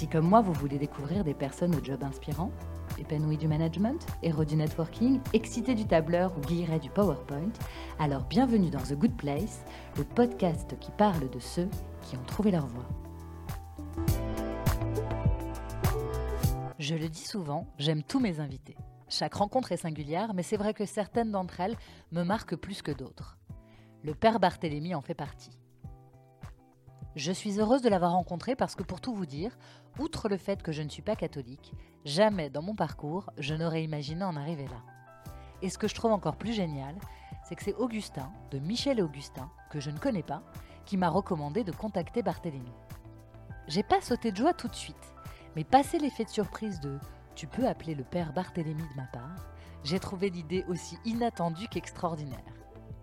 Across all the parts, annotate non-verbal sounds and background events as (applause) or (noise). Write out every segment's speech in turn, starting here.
Si comme moi vous voulez découvrir des personnes au job inspirant, épanouies du management, héros du networking, excités du tableur ou guillerets du PowerPoint, alors bienvenue dans The Good Place, le podcast qui parle de ceux qui ont trouvé leur voie. Je le dis souvent, j'aime tous mes invités. Chaque rencontre est singulière, mais c'est vrai que certaines d'entre elles me marquent plus que d'autres. Le père Barthélemy en fait partie. Je suis heureuse de l'avoir rencontré parce que pour tout vous dire, outre le fait que je ne suis pas catholique, jamais dans mon parcours je n'aurais imaginé en arriver là. Et ce que je trouve encore plus génial, c'est que c'est Augustin, de Michel et Augustin, que je ne connais pas, qui m'a recommandé de contacter Barthélemy. J'ai pas sauté de joie tout de suite, mais passé l'effet de surprise de tu peux appeler le père Barthélemy de ma part, j'ai trouvé l'idée aussi inattendue qu'extraordinaire.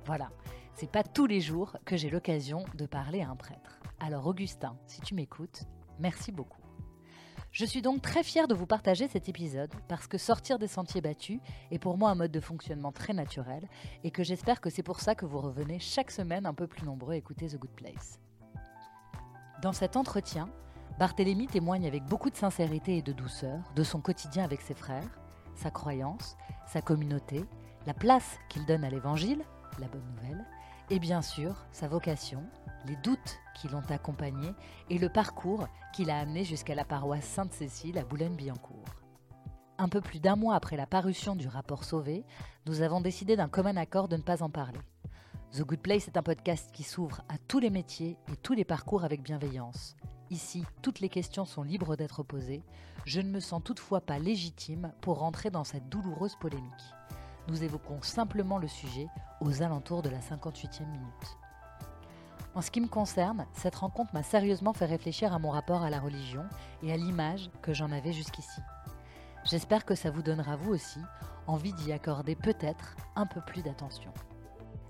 Voilà, c'est pas tous les jours que j'ai l'occasion de parler à un prêtre. Alors Augustin, si tu m'écoutes, merci beaucoup. Je suis donc très fière de vous partager cet épisode parce que sortir des sentiers battus est pour moi un mode de fonctionnement très naturel et que j'espère que c'est pour ça que vous revenez chaque semaine un peu plus nombreux à écouter The Good Place. Dans cet entretien, Barthélemy témoigne avec beaucoup de sincérité et de douceur de son quotidien avec ses frères, sa croyance, sa communauté, la place qu'il donne à l'évangile, la bonne nouvelle, et bien sûr sa vocation, les doutes qui l'ont accompagné et le parcours qui l'a amené jusqu'à la paroisse Sainte-Cécile à Boulogne-Billancourt. Un peu plus d'un mois après la parution du rapport Sauvé, nous avons décidé d'un commun accord de ne pas en parler. The Good Place est un podcast qui s'ouvre à tous les métiers et tous les parcours avec bienveillance. Ici, toutes les questions sont libres d'être posées. Je ne me sens toutefois pas légitime pour rentrer dans cette douloureuse polémique. Nous évoquons simplement le sujet aux alentours de la 58e minute. En ce qui me concerne, cette rencontre m'a sérieusement fait réfléchir à mon rapport à la religion et à l'image que j'en avais jusqu'ici. J'espère que ça vous donnera vous aussi envie d'y accorder peut-être un peu plus d'attention.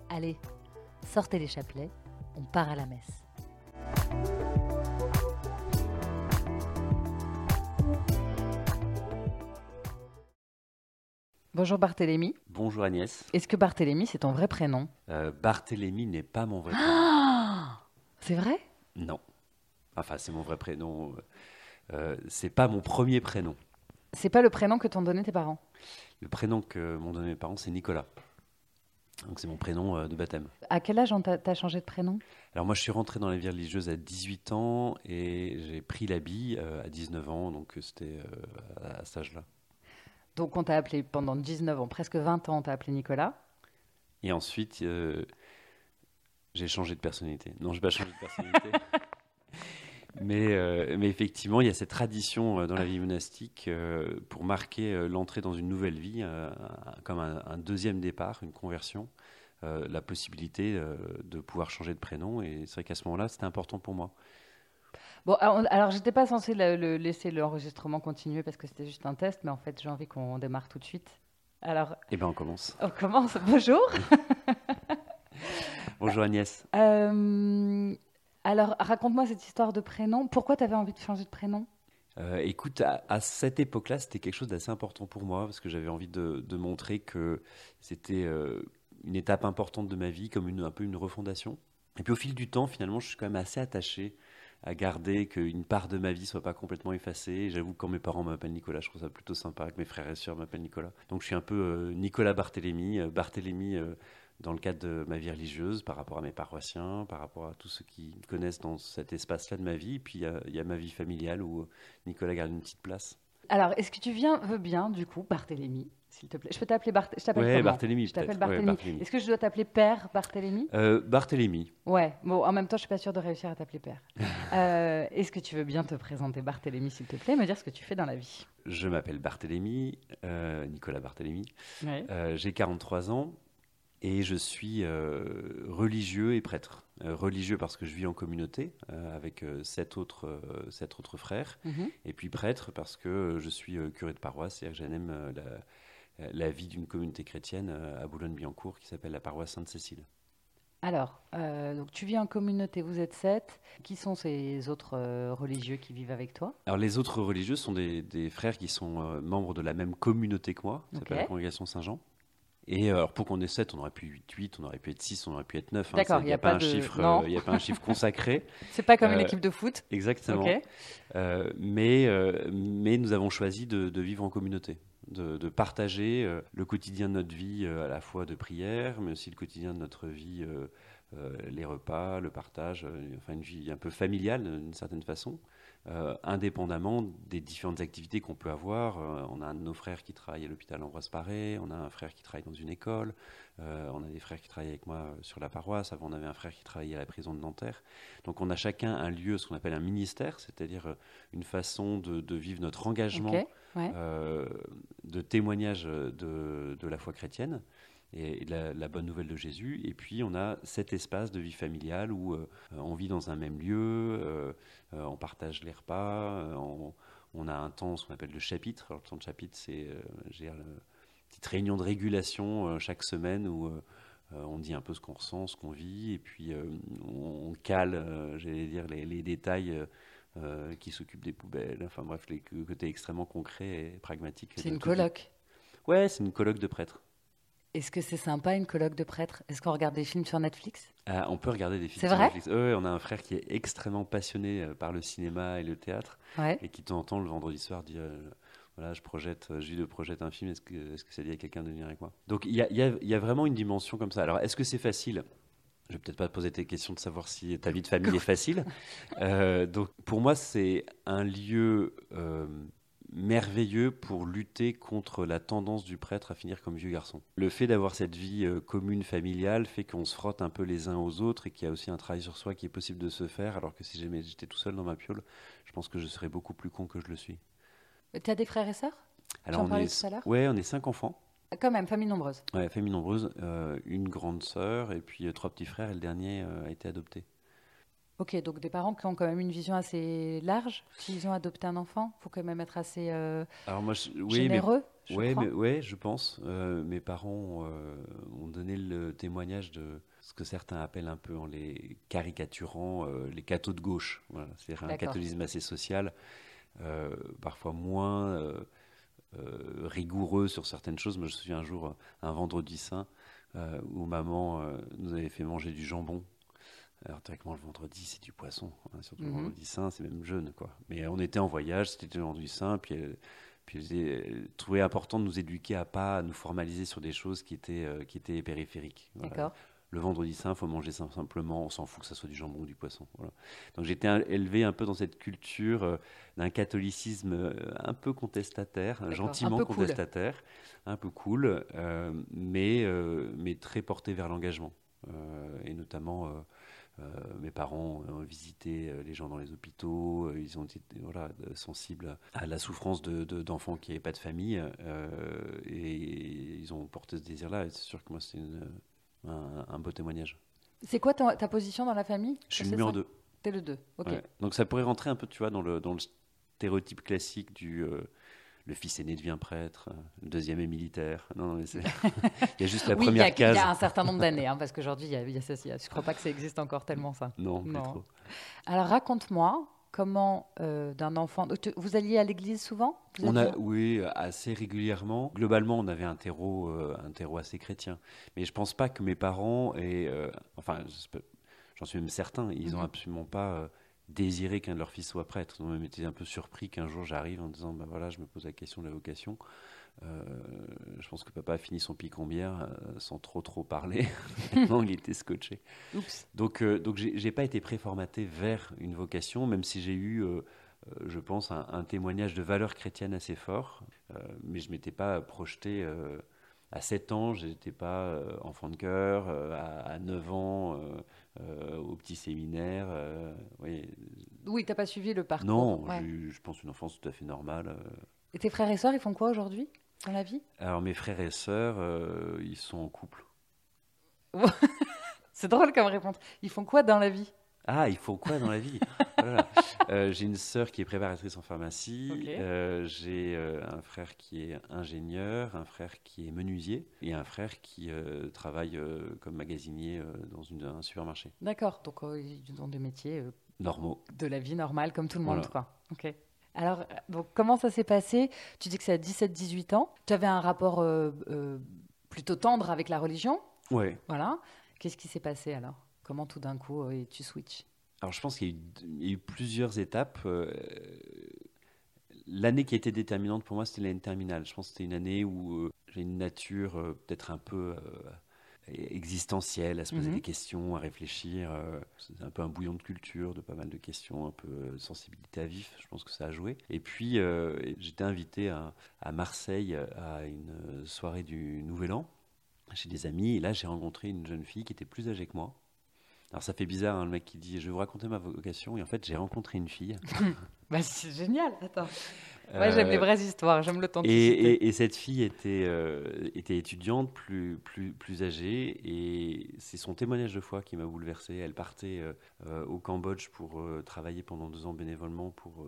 Allez, sortez les chapelets, on part à la messe. Bonjour Barthélémy. Bonjour Agnès. Est-ce que Barthélémy, c'est ton vrai prénom? Euh, Barthélemy n'est pas mon vrai prénom. Ah C'est vrai? Non. Enfin, c'est mon vrai prénom. Euh, c'est pas mon premier prénom. C'est pas le prénom que t'ont donné tes parents? Le prénom que m'ont donné mes parents, c'est Nicolas. Donc c'est mon prénom euh, de baptême. À quel âge t'as changé de prénom? Alors moi, je suis rentré dans la vie religieuse à 18 ans et j'ai pris l'habit euh, à 19 ans, donc euh, c'était euh, à cet âge-là. Donc on t'a appelé pendant 19 ans, presque 20 ans, on t'a appelé Nicolas. Et ensuite, euh, j'ai changé de personnalité. Non, je n'ai pas changé de personnalité. (laughs) mais, euh, mais effectivement, il y a cette tradition euh, dans la vie monastique euh, pour marquer l'entrée dans une nouvelle vie, comme un, un deuxième départ, une conversion, la possibilité de pouvoir changer de prénom. Et c'est vrai qu'à ce moment-là, c'était important pour moi. Bon, alors, alors, j'étais pas censée le- le- laisser l'enregistrement continuer parce que c'était juste un test, mais en fait j'ai envie qu'on démarre tout de suite. Alors, Eh bien, on commence. on commence. (laughs) Bonjour. (laughs) Bonjour Agnès. Euh, alors, raconte-moi cette histoire de prénom. Pourquoi tu avais envie de changer de prénom? Euh, écoute, à, à cette époque-là, c'était quelque chose d'assez important pour moi parce que j'avais envie de, de montrer que c'était euh, une étape importante de ma vie, comme une, un peu une refondation. Et puis au fil du temps, finalement, je suis quand même assez attaché à garder qu'une part de ma vie soit pas complètement effacée. J'avoue que quand mes parents m'appellent Nicolas, je trouve ça plutôt sympa que mes frères et sœurs m'appellent Nicolas. Donc je suis un peu euh, Nicolas Barthélemy, euh, Barthélemy euh, dans le cadre de ma vie religieuse, par rapport à mes paroissiens, par rapport à tous ceux qui me connaissent dans cet espace-là de ma vie. Et puis il y a- ma vie familiale où Nicolas garde une petite place. Alors, est-ce que tu viens, veux bien, du coup, Barthélemy, s'il te plaît? Je peux t'appeler Barth... Je t'appelle Ouais, comment? Barthélemy, Je t'appelle. Ouais. Barthélemy. Est-ce que je dois t'appeler Père Barthélemy Euh, Barthélemy. Ouais, bon, en même temps, je suis pas sûre de réussir à t'appeler Père. (laughs) Euh, Est-ce que tu veux bien te présenter Barthélemy, s'il te plaît, me dire ce que tu fais dans la vie? Je m'appelle Barthélemy, euh, Nicolas Barthélemy. Ouais. Euh, J'ai 43 ans Et je suis religieux et prêtre. religieux parce que je vis en communauté avec sept autres, sept autres frères. Mhm. Et puis prêtre parce que je suis curé de paroisse, c'est-à-dire que j'aime la, la, vie d'une communauté chrétienne à Boulogne-Billancourt qui s'appelle la paroisse Sainte-Cécile. Alors, euh, donc tu vis en communauté, vous êtes sept. Qui sont ces autres euh, religieux qui vivent avec toi? Alors, les autres religieux sont des, frères qui sont euh, membres de la même communauté que moi, ça s'appelle la congrégation Saint-Jean. Et alors, pour qu'on ait 7, on aurait pu être 8, on aurait pu être 6, on aurait pu être 9. Hein, D'accord, il n'y a, pas, un chiffre, il a pas un chiffre consacré. (laughs) C'est pas comme une équipe de foot. Exactement. mais, mais nous avons choisi de vivre en communauté de, partager euh, le quotidien de notre vie euh, à la fois de prière, mais aussi le quotidien de notre vie, euh, les repas, le partage, enfin une vie un peu familiale d'une certaine façon. Indépendamment des différentes activités qu'on peut avoir. on a un de nos frères qui travaille à l'hôpital Ambroise Paré, on a un frère qui travaille dans une école, on a des frères qui travaillent avec moi sur la paroisse, avant on avait un frère qui travaillait à la prison de Nanterre. Donc on a chacun un lieu, ce qu'on appelle un ministère, c'est-à-dire une façon de, vivre notre engagement euh, de témoignages de, de, la foi chrétienne et la, la, bonne nouvelle de Jésus. Et puis on a cet espace de vie familiale où euh, on vit dans un même lieu, euh, on partage les repas, on, a un temps, ce qu'on appelle le chapitre. Alors, le temps de chapitre, c'est une petite réunion de régulation chaque semaine où on dit un peu ce qu'on ressent, ce qu'on vit, et puis on, cale, j'allais dire, les, les détails euh, qui s'occupe des poubelles, enfin bref, les côtés extrêmement concrets et pragmatiques. C'est une colloque Ouais, c'est une colloque de prêtres. Est-ce que c'est sympa une colloque de prêtres? Est-ce qu'on regarde des films sur Netflix? Ah, On peut regarder des films sur vrai? Netflix. Oui, on a un frère qui est extrêmement passionné euh, par le cinéma et le théâtre, ouais. et qui de temps en temps le vendredi soir dit euh, voilà, je projette, je projette un film. Est-ce que, est-ce que ça dit à quelqu'un de venir avec moi? Donc il y a, y, a, y a, vraiment une dimension comme ça. Alors est-ce que c'est facile? Je vais peut-être pas te poser tes questions de savoir si ta vie de famille (laughs) est facile. Euh, donc pour moi, c'est un lieu euh, merveilleux pour lutter contre la tendance du prêtre à finir comme vieux garçon. Le fait d'avoir cette vie euh, commune, familiale, fait qu'on se frotte un peu les uns aux autres et qu'il y a aussi un travail sur soi qui est possible de se faire, alors que si j'étais tout seul dans ma piole, je pense que je serais beaucoup plus con que je le suis. Tu as des frères et sœurs? Alors on est, ouais, on est cinq enfants. Quand même, famille nombreuse. Ouais, famille nombreuse. Euh, une grande sœur et puis euh, trois petits frères et le dernier euh, a été adopté. Ok, donc des parents qui ont quand même une vision assez large. S'ils ont adopté un enfant, il faut quand même être assez Alors moi, oui, généreux. Mais, ouais, mais, ouais, je pense. mes parents ont donné le témoignage de ce que certains appellent un peu en les caricaturant les cathos de gauche. Voilà, C'est-à-dire un catholicisme assez social, parfois moins euh, rigoureux sur certaines choses. Moi, je me souviens un jour, un vendredi saint, euh, où maman euh, nous avait fait manger du jambon. Alors, théoriquement, le vendredi, c'est du poisson. Hein, surtout le mhm. vendredi saint, c'est même jeune. Quoi. Mais on était en voyage, c'était le vendredi saint, puis elle, puis elle, trouvait important de nous éduquer à pas nous formaliser sur des choses qui étaient, qui étaient périphériques. D'accord le vendredi saint, il faut manger simplement, on s'en fout que ça soit du jambon ou du poisson. Donc j'étais élevé un peu dans cette culture euh, d'un catholicisme euh, un peu contestataire, gentiment contestataire, un peu cool, euh, mais, mais très porté vers l'engagement. et notamment, mes parents ont visité les gens dans les hôpitaux, ils ont été voilà, sensibles à la souffrance d'enfants de, qui n'avaient pas de famille, et ils ont porté ce désir-là. Et c'est sûr que moi, c'est un, beau témoignage. C'est quoi ta, position dans la famille? Je suis numéro 2. T'es le 2, ok. Donc ça pourrait rentrer un peu, tu vois, dans le, dans le stéréotype classique du euh, le fils aîné devient prêtre, le deuxième est militaire. Non, non (laughs) il y a juste la première case. Il y a un certain nombre d'années, hein, parce qu'aujourd'hui, il y a, y a ça. Je ne crois pas que ça existe encore tellement, ça. Non, non. trop. Alors raconte-moi, comment euh, d'un enfant. Vous alliez à l'église souvent? On a, oui, assez régulièrement. Globalement, on avait un terreau, euh, un terreau assez chrétien. Mais je pense pas que mes parents et euh, enfin, j'en suis même certain, ils n'ont mhm. absolument pas désiré qu'un de leurs fils soit prêtre. Ils ont même été un peu surpris qu'un jour j'arrive en disant, bah voilà, je me pose la question de la vocation. Euh, je pense que papa a fini son picombière euh, sans trop trop parler. (laughs) (laughs) il était scotché. Donc, euh, donc j'ai pas été préformaté vers une vocation, même si j'ai eu, je pense, un, témoignage de valeur chrétienne assez fort. mais je m'étais pas projeté à 7 ans, je n'étais pas enfant de cœur, à, 9 ans, au petit séminaire. oui, tu n'as pas suivi le parcours. Non, je pense une enfance tout à fait normale. Et tes frères et sœurs, ils font quoi aujourd'hui dans la vie? Alors mes frères et sœurs, euh, ils sont en couple. (laughs) C'est drôle comme réponse. Ils font quoi dans la vie? Ah, ils font quoi dans la vie? Voilà. Euh, J'ai une sœur qui est préparatrice en pharmacie. Euh, J'ai euh, un frère qui est ingénieur, un frère qui est menuisier et un frère qui travaille comme magasinier dans une- un supermarché. D'accord. Donc, ils ont des métiers Normaux. de la vie normale, comme tout le monde, quoi. Ok. Alors, donc, comment ça s'est passé? Tu dis que c'est à 17-18 ans. Tu avais un rapport plutôt tendre avec la religion? Ouais. Voilà. Qu'est-ce qui s'est passé alors? Comment tout d'un coup euh, tu switches? Alors je pense qu'il y, a eu- il y a eu plusieurs étapes. Euh, L'année qui a été déterminante pour moi, c'était l'année terminale. Je pense que c'était une année où euh, j'ai une nature peut-être un peu existentielle, à se poser Mhm. des questions, à réfléchir. c'est un peu un bouillon de culture, de pas mal de questions, un peu sensibilité à vif. Je pense que ça a joué. Et puis euh, j'étais invité à, à Marseille à une soirée du Nouvel An chez des amis. Et là, j'ai rencontré une jeune fille qui était plus âgée que moi. Alors ça fait bizarre, hein, le mec qui dit je vais vous raconter ma vocation et en fait j'ai rencontré une fille. (laughs) bah, C'est génial. Attends. Moi, j'aime Euh, les vraies histoires. J'aime et, l'authenticité. et- et cette fille était, euh, était étudiante, plus, plus, plus âgée, et c'est son témoignage de foi qui m'a bouleversé. Elle partait euh, au Cambodge pour travailler pendant deux ans bénévolement pour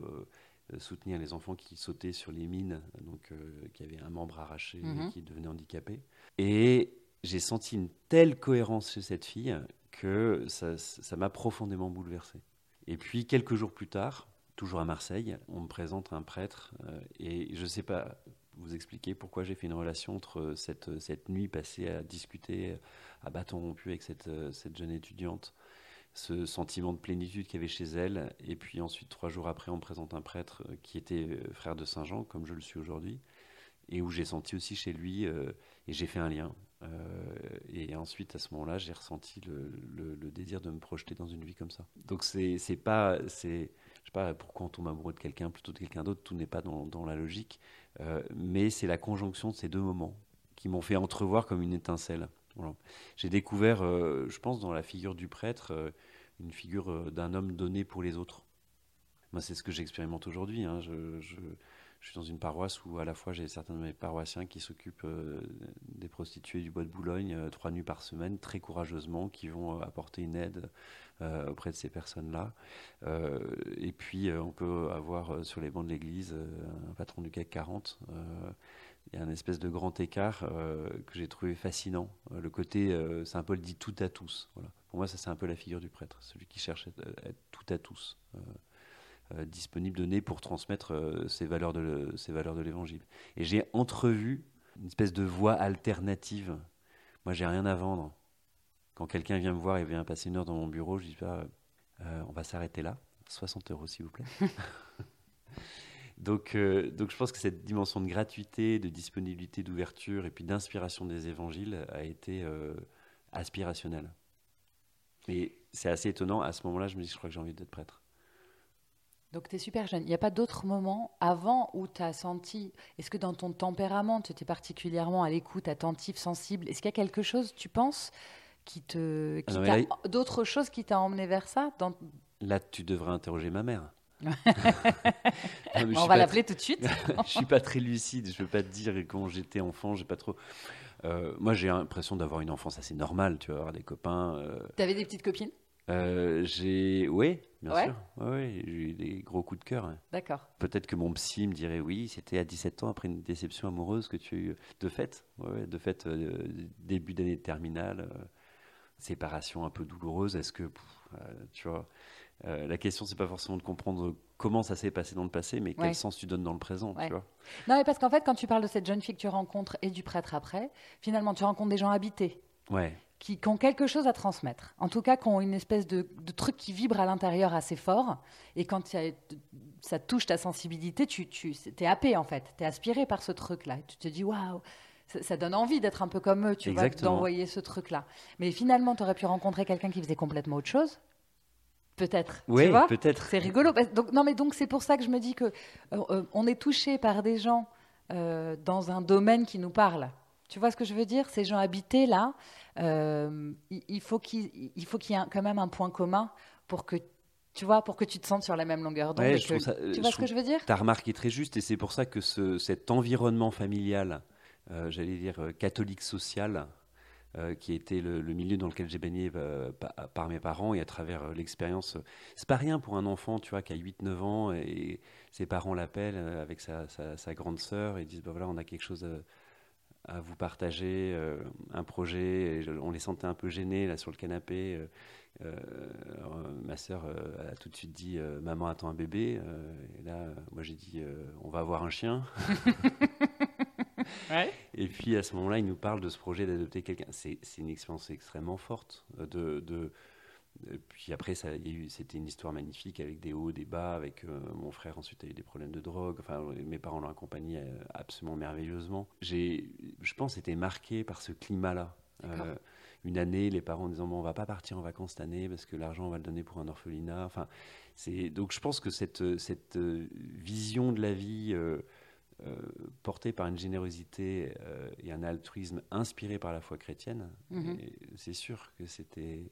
soutenir les enfants qui sautaient sur les mines, donc qui avaient un membre arraché Mhm. et qui devenaient handicapés. Et j'ai senti une telle cohérence chez cette fille que ça m'a profondément bouleversé. Et puis quelques jours plus tard, toujours à Marseille, on me présente un prêtre euh, et je ne sais pas vous expliquer pourquoi j'ai fait une relation entre cette, cette nuit passée à discuter à bâton rompu avec cette, euh, cette jeune étudiante, ce sentiment de plénitude qu'il y avait chez elle, et puis ensuite trois jours après on me présente un prêtre euh, qui était euh, frère de Saint Jean, comme je le suis aujourd'hui, et où j'ai senti aussi chez lui, euh, et j'ai fait un lien. Euh, et ensuite, à ce moment-là, j'ai ressenti le, désir de me projeter dans une vie comme ça. Donc, c'est pas. c'est- Je sais pas pourquoi on tombe amoureux de quelqu'un plutôt de quelqu'un d'autre, tout n'est pas dans, la logique. Euh, mais c'est la conjonction de ces deux moments qui m'ont fait entrevoir comme une étincelle. J'ai découvert, euh, je pense, dans la figure du prêtre, une figure d'un homme donné pour les autres. Moi, c'est ce que j'expérimente aujourd'hui. hein. Je- je suis dans une paroisse où à la fois j'ai certains de mes paroissiens qui s'occupent euh, des prostituées du bois de Boulogne euh, trois nuits par semaine, très courageusement, qui vont euh, apporter une aide auprès de ces personnes-là. Et puis on peut avoir sur les bancs de l'église un patron du CAC 40. euh, il y a un espèce de grand écart que j'ai trouvé fascinant. Le côté Saint Paul dit tout à tous. Voilà. Pour moi, ça c'est un peu la figure du prêtre, celui qui cherche à être tout à tous. Euh, disponible, donné pour transmettre euh, ces valeurs de ces valeurs de l'évangile. Et j'ai entrevu une espèce de voie alternative. Moi, j'ai rien à vendre. Quand quelqu'un vient me voir et vient passer une heure dans mon bureau, je dis pas, euh, on va s'arrêter là, 60 euros s'il vous plaît. (laughs) donc, euh, donc, je pense que cette dimension de gratuité, de disponibilité, d'ouverture et puis d'inspiration des évangiles a été euh, aspirationnelle. Et c'est assez étonnant. À ce moment-là, je me dis, je crois que j'ai envie d'être prêtre. Donc, tu es super jeune. Il n'y a pas d'autres moments avant où tu as senti. Est-ce que dans ton tempérament, tu étais particulièrement à l'écoute, attentif, sensible? Est-ce qu'il y a quelque chose, tu penses, qui te. Qui là, D'autres choses qui t'a emmené vers ça dans... Là, tu devrais interroger ma mère. (laughs) Non, (laughs) On va l'appeler tout de suite. (laughs) Je suis pas très lucide. Je veux pas te dire quand j'étais enfant, j'ai pas trop. Euh, moi, j'ai l'impression d'avoir une enfance assez normale. Tu vois, avoir des copains. euh, tu avais des petites copines? Euh, j'ai, oui, bien Ouais. sûr. Ouais, ouais, j'ai eu des gros coups de cœur. hein. D'accord. Peut-être que mon psy me dirait oui, c'était à 17 ans après une déception amoureuse que tu as eu de fait. De fait, euh, début d'année de terminale, euh, séparation un peu douloureuse. Est-ce que, pff, tu vois, la question c'est pas forcément de comprendre comment ça s'est passé dans le passé, mais quel sens tu donnes dans le présent, tu vois. Non, mais parce qu'en fait, quand tu parles de cette jeune fille que tu rencontres et du prêtre après, finalement, tu rencontres des gens habités. Ouais. Qui, qui ont quelque chose à transmettre. En tout cas, qui ont une espèce de, de truc qui vibre à l'intérieur assez fort. Et quand a- ça touche ta sensibilité, tu, tu es happé en fait. Tu es aspiré par ce truc-là. Tu te dis, waouh, ça, ça donne envie d'être un peu comme eux, tu vois, Exactement. d'envoyer ce truc-là. Mais finalement, tu aurais pu rencontrer quelqu'un qui faisait complètement autre chose. Peut-être. Oui, vois? peut-être. c'est rigolo. Donc, non, mais donc c'est pour ça que je me dis que euh, euh, on est touché par des gens euh, dans un domaine qui nous parle. Tu vois ce que je veux dire? Ces gens habités là, euh, il, faut qu'il y ait quand même un point commun pour que tu vois, pour que tu te sentes sur la même longueur d'onde. Ouais, euh, tu vois ce que je veux dire? Ta remarque est très juste et c'est pour ça que ce, cet environnement familial, euh, j'allais dire euh, catholique social, euh, qui était le, milieu dans lequel j'ai baigné par, mes parents et à travers l'expérience. C'est pas rien pour un enfant, tu vois, qui a 8-9 ans et ses parents l'appellent avec sa, grande sœur et disent bah voilà, on a quelque chose à, vous partager, un projet. Et on les sentait un peu gênés là sur le canapé. ma sœur a tout de suite dit maman attend un bébé. et là, moi j'ai dit on va avoir un chien. (laughs) Et puis à ce moment-là, il nous parle de ce projet d'adopter quelqu'un. C'est une expérience extrêmement forte. Euh, de, de, puis après, c'était une histoire magnifique avec des hauts, des bas. Avec euh, mon frère, ensuite, a eu des problèmes de drogue. Enfin, mes parents l'ont accompagné euh, absolument merveilleusement. J'ai, je pense, été marqué par ce climat-là. une année, les parents disant bon, on va pas partir en vacances cette année parce que l'argent on va le donner pour un orphelinat. Enfin, c'est donc je pense que cette cette vision de la vie euh, porté par une générosité euh, et un altruisme inspiré par la foi chrétienne. Mhm. C'est sûr que c'était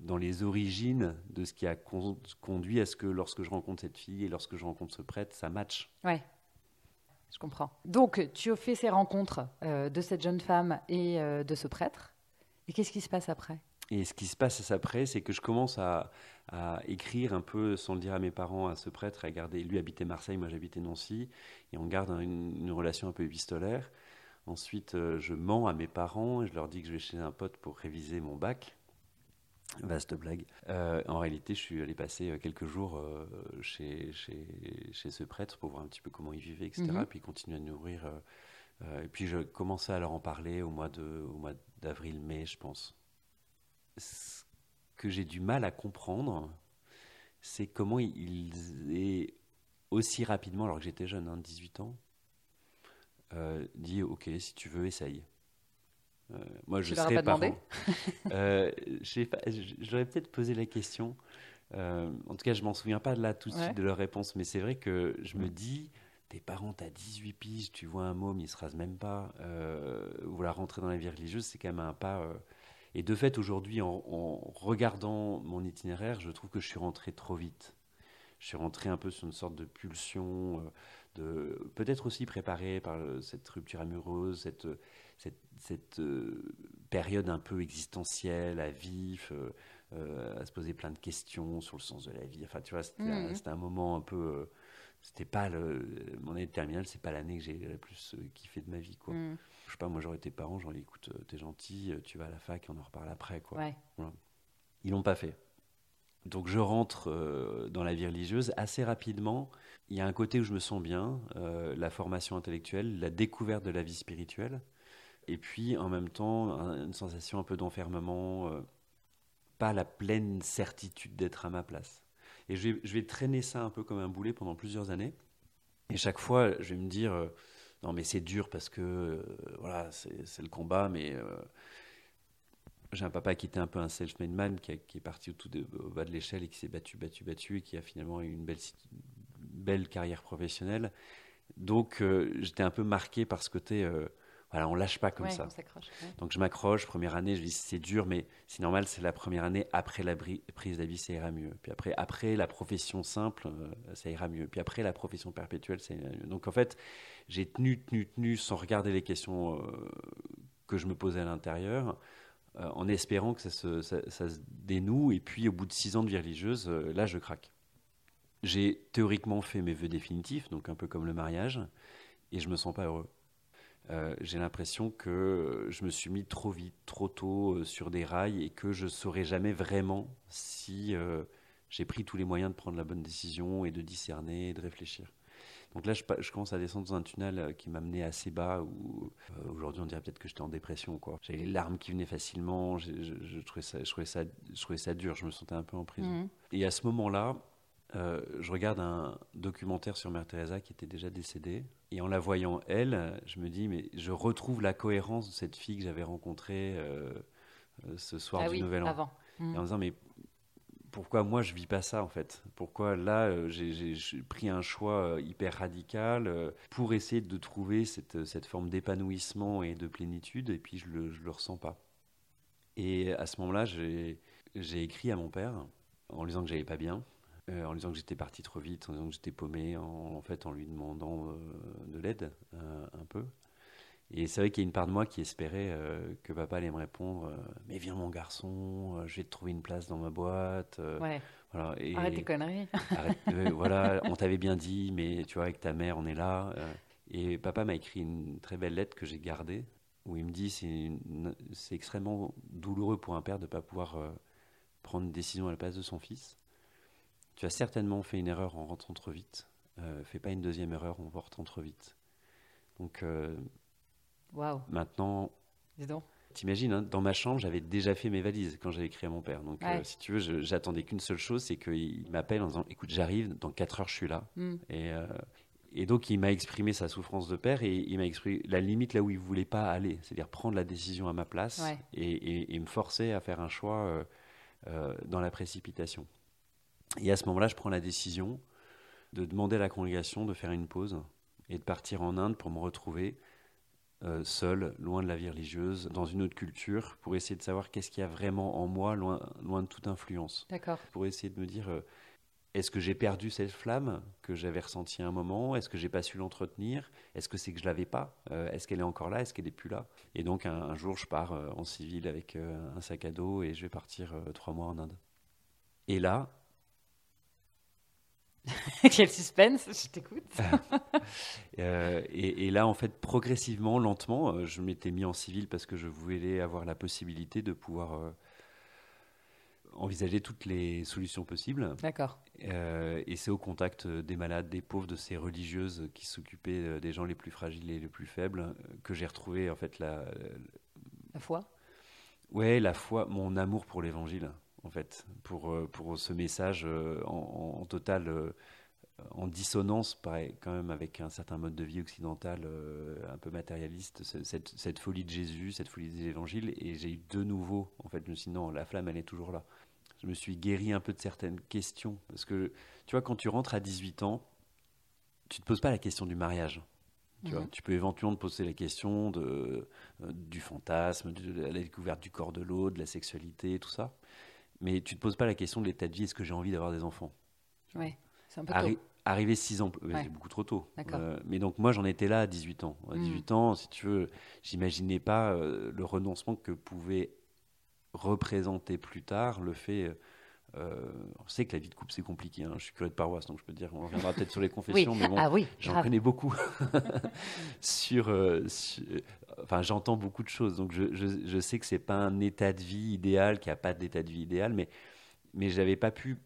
dans les origines de ce qui a conduit à ce que lorsque je rencontre cette fille et lorsque je rencontre ce prêtre, ça match. Ouais. Je comprends. Donc, tu as fait ces rencontres euh, de cette jeune femme et de ce prêtre. Et qu'est-ce qui se passe après? Et ce qui se passe après, c'est que je commence à, écrire un peu, sans le dire à mes parents, à ce prêtre, à garder. Lui habitait Marseille, moi j'habitais Nancy, et on garde une, relation un peu épistolaire. Ensuite, euh, je mens à mes parents et je leur dis que je vais chez un pote pour réviser mon bac. Vaste blague. Euh, en réalité, je suis allé passer euh, quelques jours chez, chez, chez, ce prêtre pour voir un petit peu comment il vivait, etc. Mhm. Puis continuer à nourrir. et puis je commençais à leur en parler au mois d'avril-mai, je pense ce que j'ai du mal à comprendre, c'est comment il est aussi rapidement, alors que j'étais jeune, hein, 18 ans, euh, dit Ok, si tu veux, essaye. Euh, moi, je serais parent. euh, J'aurais peut-être posé la question. Euh, en tout cas, je m'en souviens pas de là tout de suite de leur réponse, mais c'est vrai que je me dis tes parents, t'as 18 piges, tu vois un môme, il se rase même pas, vouloir rentrer dans la vie religieuse, c'est quand même un pas et de fait, aujourd'hui, en, regardant mon itinéraire, je trouve que je suis rentré trop vite. Je suis rentré un peu sur une sorte de pulsion, peut-être aussi préparé par cette rupture amoureuse, cette, cette, euh, période un peu existentielle, à vif, euh, à se poser plein de questions sur le sens de la vie. Enfin, tu vois, c'était un, mmh. un, moment un peu. c'était pas le, mon année de terminale, c'est pas l'année que j'ai le plus kiffé de ma vie, quoi. Mmh je sais pas, moi j'aurais été parent, j'aurais dit écoute, euh, t'es gentil, euh, tu vas à la fac, on en reparle après. Quoi. Ouais. Ils l'ont pas fait. Donc je rentre euh, dans la vie religieuse assez rapidement. Il y a un côté où je me sens bien, la formation intellectuelle, la découverte de la vie spirituelle, et puis en même temps une sensation un peu d'enfermement, pas la pleine certitude d'être à ma place. Et je vais, je vais, traîner ça un peu comme un boulet pendant plusieurs années. Et chaque fois, je vais me dire, non mais c'est dur parce que euh, voilà c'est le combat mais euh, j'ai un papa qui était un peu un self-made man qui, est parti au, tout au bas de l'échelle et qui s'est battu battu battu et qui a finalement eu une belle belle carrière professionnelle donc euh, j'étais un peu marqué par ce côté voilà, on lâche pas comme ça. Donc je m'accroche, première année, je dis c'est dur, mais c'est normal, c'est la première année, après la prise d'avis, ça ira mieux. Puis après, après la profession simple, euh, ça ira mieux. Puis après la profession perpétuelle, ça ira mieux. Donc en fait, j'ai tenu, tenu, tenu, sans regarder les questions euh, que je me posais à l'intérieur, euh, en espérant que ça se, dénoue. Et puis au bout de six ans de vie religieuse, là, je craque. J'ai théoriquement fait mes vœux définitifs, donc un peu comme le mariage, et je me sens pas heureux. Euh, j'ai l'impression que je me suis mis trop vite, trop tôt euh, sur des rails et que je saurais jamais vraiment si euh, j'ai pris tous les moyens de prendre la bonne décision et de discerner et de réfléchir. Donc là, je, je commence à descendre dans un tunnel qui m'a mené assez bas. Où aujourd'hui, on dirait peut-être que j'étais en dépression. Quoi. J'avais les larmes qui venaient facilement. Je, je, trouvais ça, je, trouvais ça, je trouvais ça dur. Je me sentais un peu en prison. Mmh. Et à ce moment-là, euh, je regarde un documentaire sur Mère Teresa qui était déjà décédée. Et en la voyant, elle, je me dis, mais je retrouve la cohérence de cette fille que j'avais rencontrée euh, euh, ce soir ah du Nouvel An. Avant. Et en me disant, mais pourquoi moi je vis pas ça en fait? Pourquoi là j'ai pris un choix hyper radical pour essayer de trouver cette, cette forme d'épanouissement et de plénitude et puis je le, je le ressens pas. Et à ce moment-là, j'ai écrit à mon père en lui disant que j'allais pas bien euh, en lui disant que j'étais parti trop vite, en disant que j'étais paumé, en, fait en lui demandant euh, de l'aide euh, un peu. Et c'est vrai qu'il y a une part de moi qui espérait que papa allait me répondre Mais viens, mon garçon, je vais te trouver une place dans ma boîte. Ouais. Voilà, et arrête tes conneries. (laughs) voilà, on t'avait bien dit, mais tu vois, avec ta mère, on est là. Et papa m'a écrit une très belle lettre que j'ai gardée, où il me dit c'est extrêmement douloureux pour un père de ne pas pouvoir euh, prendre une décision à la place de son fils. Tu as certainement fait une erreur en rentrant trop vite. Euh, fais pas une deuxième erreur en rentrant trop vite. Donc euh, maintenant, Dis donc. T'imagines, hein, dans ma chambre, j'avais déjà fait mes valises quand j'avais écrit à mon père. Donc, euh, si tu veux, j'attendais qu'une seule chose, c'est qu'il m'appelle en disant Écoute, j'arrive, dans 4 heures, je suis là. Hmm. Et, et donc, il m'a exprimé sa souffrance de père et il m'a exprimé la limite là où il voulait pas aller, c'est-à-dire prendre la décision à ma place et, me forcer à faire un choix euh, euh, dans la précipitation. Et à ce moment-là, je prends la décision de demander à la congrégation de faire une pause et de partir en Inde pour me retrouver euh, seul, loin de la vie religieuse, dans une autre culture, pour essayer de savoir qu'est-ce qu'il y a vraiment en moi, loin, loin de toute influence. D'accord. Pour essayer de me dire est-ce que j'ai perdu cette flamme que j'avais ressentie à un moment? Est-ce que j'ai pas su l'entretenir? Est-ce que c'est que je l'avais pas? Euh, Est-ce qu'elle est encore là? Est-ce qu'elle est plus là? Et donc un, jour, je pars euh, en civil avec euh, un sac à dos et je vais partir trois mois en Inde. Et là, (laughs) Quel suspense, je t'écoute. et, là, en fait, progressivement, lentement, je m'étais mis en civil parce que je voulais avoir la possibilité de pouvoir envisager toutes les solutions possibles. D'accord. Euh, et c'est au contact des malades, des pauvres, de ces religieuses qui s'occupaient euh, des gens les plus fragiles et les plus faibles euh, que j'ai retrouvé en fait la, la foi? Ouais, la foi, mon amour pour l'Évangile, en fait, pour pour ce message en, en total en dissonance quand même avec un certain mode de vie occidental un peu matérialiste, cette, cette, folie de Jésus, cette folie des évangiles, et j'ai eu de nouveau, en fait, je me suis dit non, la flamme, elle est toujours là je me suis guéri un peu de certaines questions. Parce que, tu vois, quand tu rentres à 18 ans, tu ne te poses pas la question du mariage. Tu, vois, mhm. tu peux éventuellement te poser la question de, euh, du fantasme, de la découverte du corps de l'autre, de la sexualité, tout ça. Mais tu ne te poses pas la question de l'état de vie, est-ce que j'ai envie d'avoir des enfants? Oui, c'est un peu tôt. Arriver 6 ans, c'est beaucoup trop tôt. Euh, mais donc moi j'en étais là à 18 ans. À 18 mhm. ans, si tu veux, j'imaginais pas euh, le renoncement que pouvait représenter plus tard le fait. Euh, on sait que la vie de couple c'est compliqué. Hein. Je suis curé de paroisse, donc je peux te dire, on reviendra peut-être sur les confessions, mais bon, ah oui, j'en connais beaucoup. (laughs) sur, euh, enfin, j'entends beaucoup de choses, donc je, je, sais que c'est pas un état de vie idéal, qu'il n'y a pas d'état de vie idéal, mais mais j'avais pas pu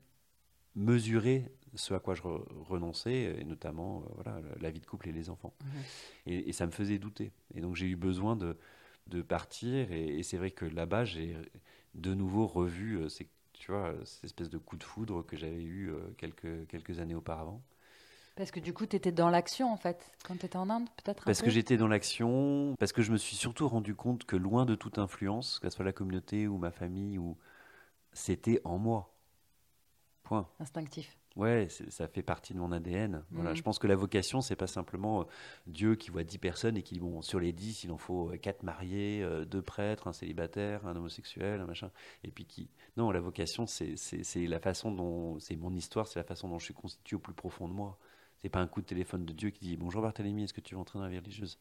mesurer ce à quoi je renonçais, et notamment euh, voilà la vie de couple et les enfants. Mhm. Et, et, ça me faisait douter. Et donc j'ai eu besoin de de partir. Et, c'est vrai que là-bas, j'ai de nouveau revu euh, ces, tu vois, cette espèce de coup de foudre que j'avais eu euh, quelques, quelques années auparavant. Parce que du coup, tu étais dans l'action, en fait, quand tu étais en Inde, peut-être Parce que j'étais dans l'action, parce que je me suis surtout rendu compte que loin de toute influence, que ce soit la communauté ou ma famille, ou c'était en moi. Point. Instinctif. Ouais, ça fait partie de mon ADN. Voilà, mhm. je pense que la vocation, c'est pas simplement euh, Dieu qui voit dix personnes et qui, bon, sur les dix, il en faut euh, quatre mariés, euh, deux prêtres, un célibataire, un homosexuel, un machin. Et puis qui. Non, la vocation, c'est la façon dont. C'est mon histoire, c'est la façon dont je suis constitué au plus profond de moi. C'est pas un coup de téléphone de Dieu qui dit Bonjour Barthélemy, est-ce que tu veux entrer dans la vie religieuse?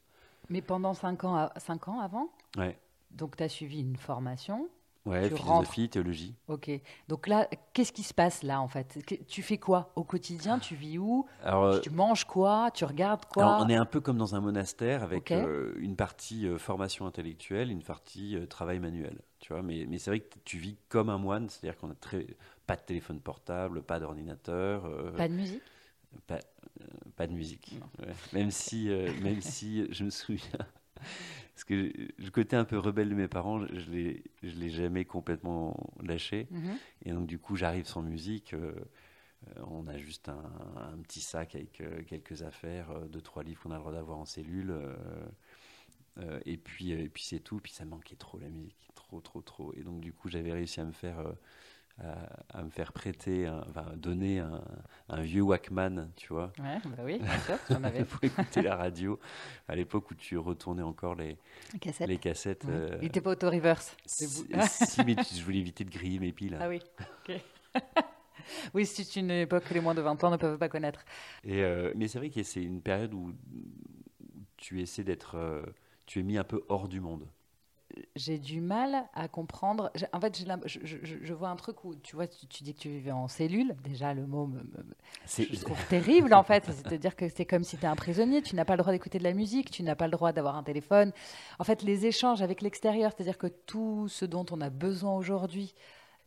Mais pendant cinq ans, cinq ans avant? Ouais. Donc tu as suivi une formation Ouais, philosophie, théologie. Ok. Donc là, qu'est-ce qui se passe là en fait? Tu fais quoi au quotidien? Tu vis où? Alors, Tu manges quoi? Tu regardes quoi? Alors, On est un peu comme dans un monastère avec euh, une partie euh, formation intellectuelle, une partie euh, travail manuel. Tu vois, mais, mais c'est vrai que tu vis comme un moine, c'est-à-dire qu'on a très, pas de téléphone portable, pas d'ordinateur. pas de musique? pas, pas, de musique. Même si, même si je me souviens parce que le côté un peu rebelle de mes parents, je ne l'ai jamais complètement lâché. Mhm. Et donc, du coup, j'arrive sans musique. Euh, euh, on a juste un, petit sac avec euh, quelques affaires, deux, trois livres qu'on a le droit d'avoir en cellule. et puis, et puis c'est tout. Puis ça manquait trop la musique, trop, trop, trop. Et donc, du coup, j'avais réussi à me faire à, me faire prêter, enfin donner un, vieux Walkman, tu vois. Ouais, bah oui, j'en (laughs) avais. pour écouter la radio, à l'époque où tu retournais encore les cassettes. Les cassettes euh, Il n'était pas auto-reverse. Si, mais (laughs) je voulais éviter de griller mes piles. Ah oui, ok. (laughs) oui, c'est une époque que les moins de 20 ans ne peuvent pas connaître. Et, euh, mais c'est vrai que c'est une période où tu essaies d'être... Euh, tu es mis un peu hors du monde j'ai du mal à comprendre. En fait, je, je, je, vois un truc où tu vois, tu, dis que tu vivais en cellule. Déjà, le mot me, je (laughs) trouve terrible en fait. C'est-à-dire que c'est comme si tu es un prisonnier. Tu n'as pas le droit d'écouter de la musique, tu n'as pas le droit d'avoir un téléphone. En fait, les échanges avec l'extérieur, c'est-à-dire que tout ce dont on a besoin aujourd'hui,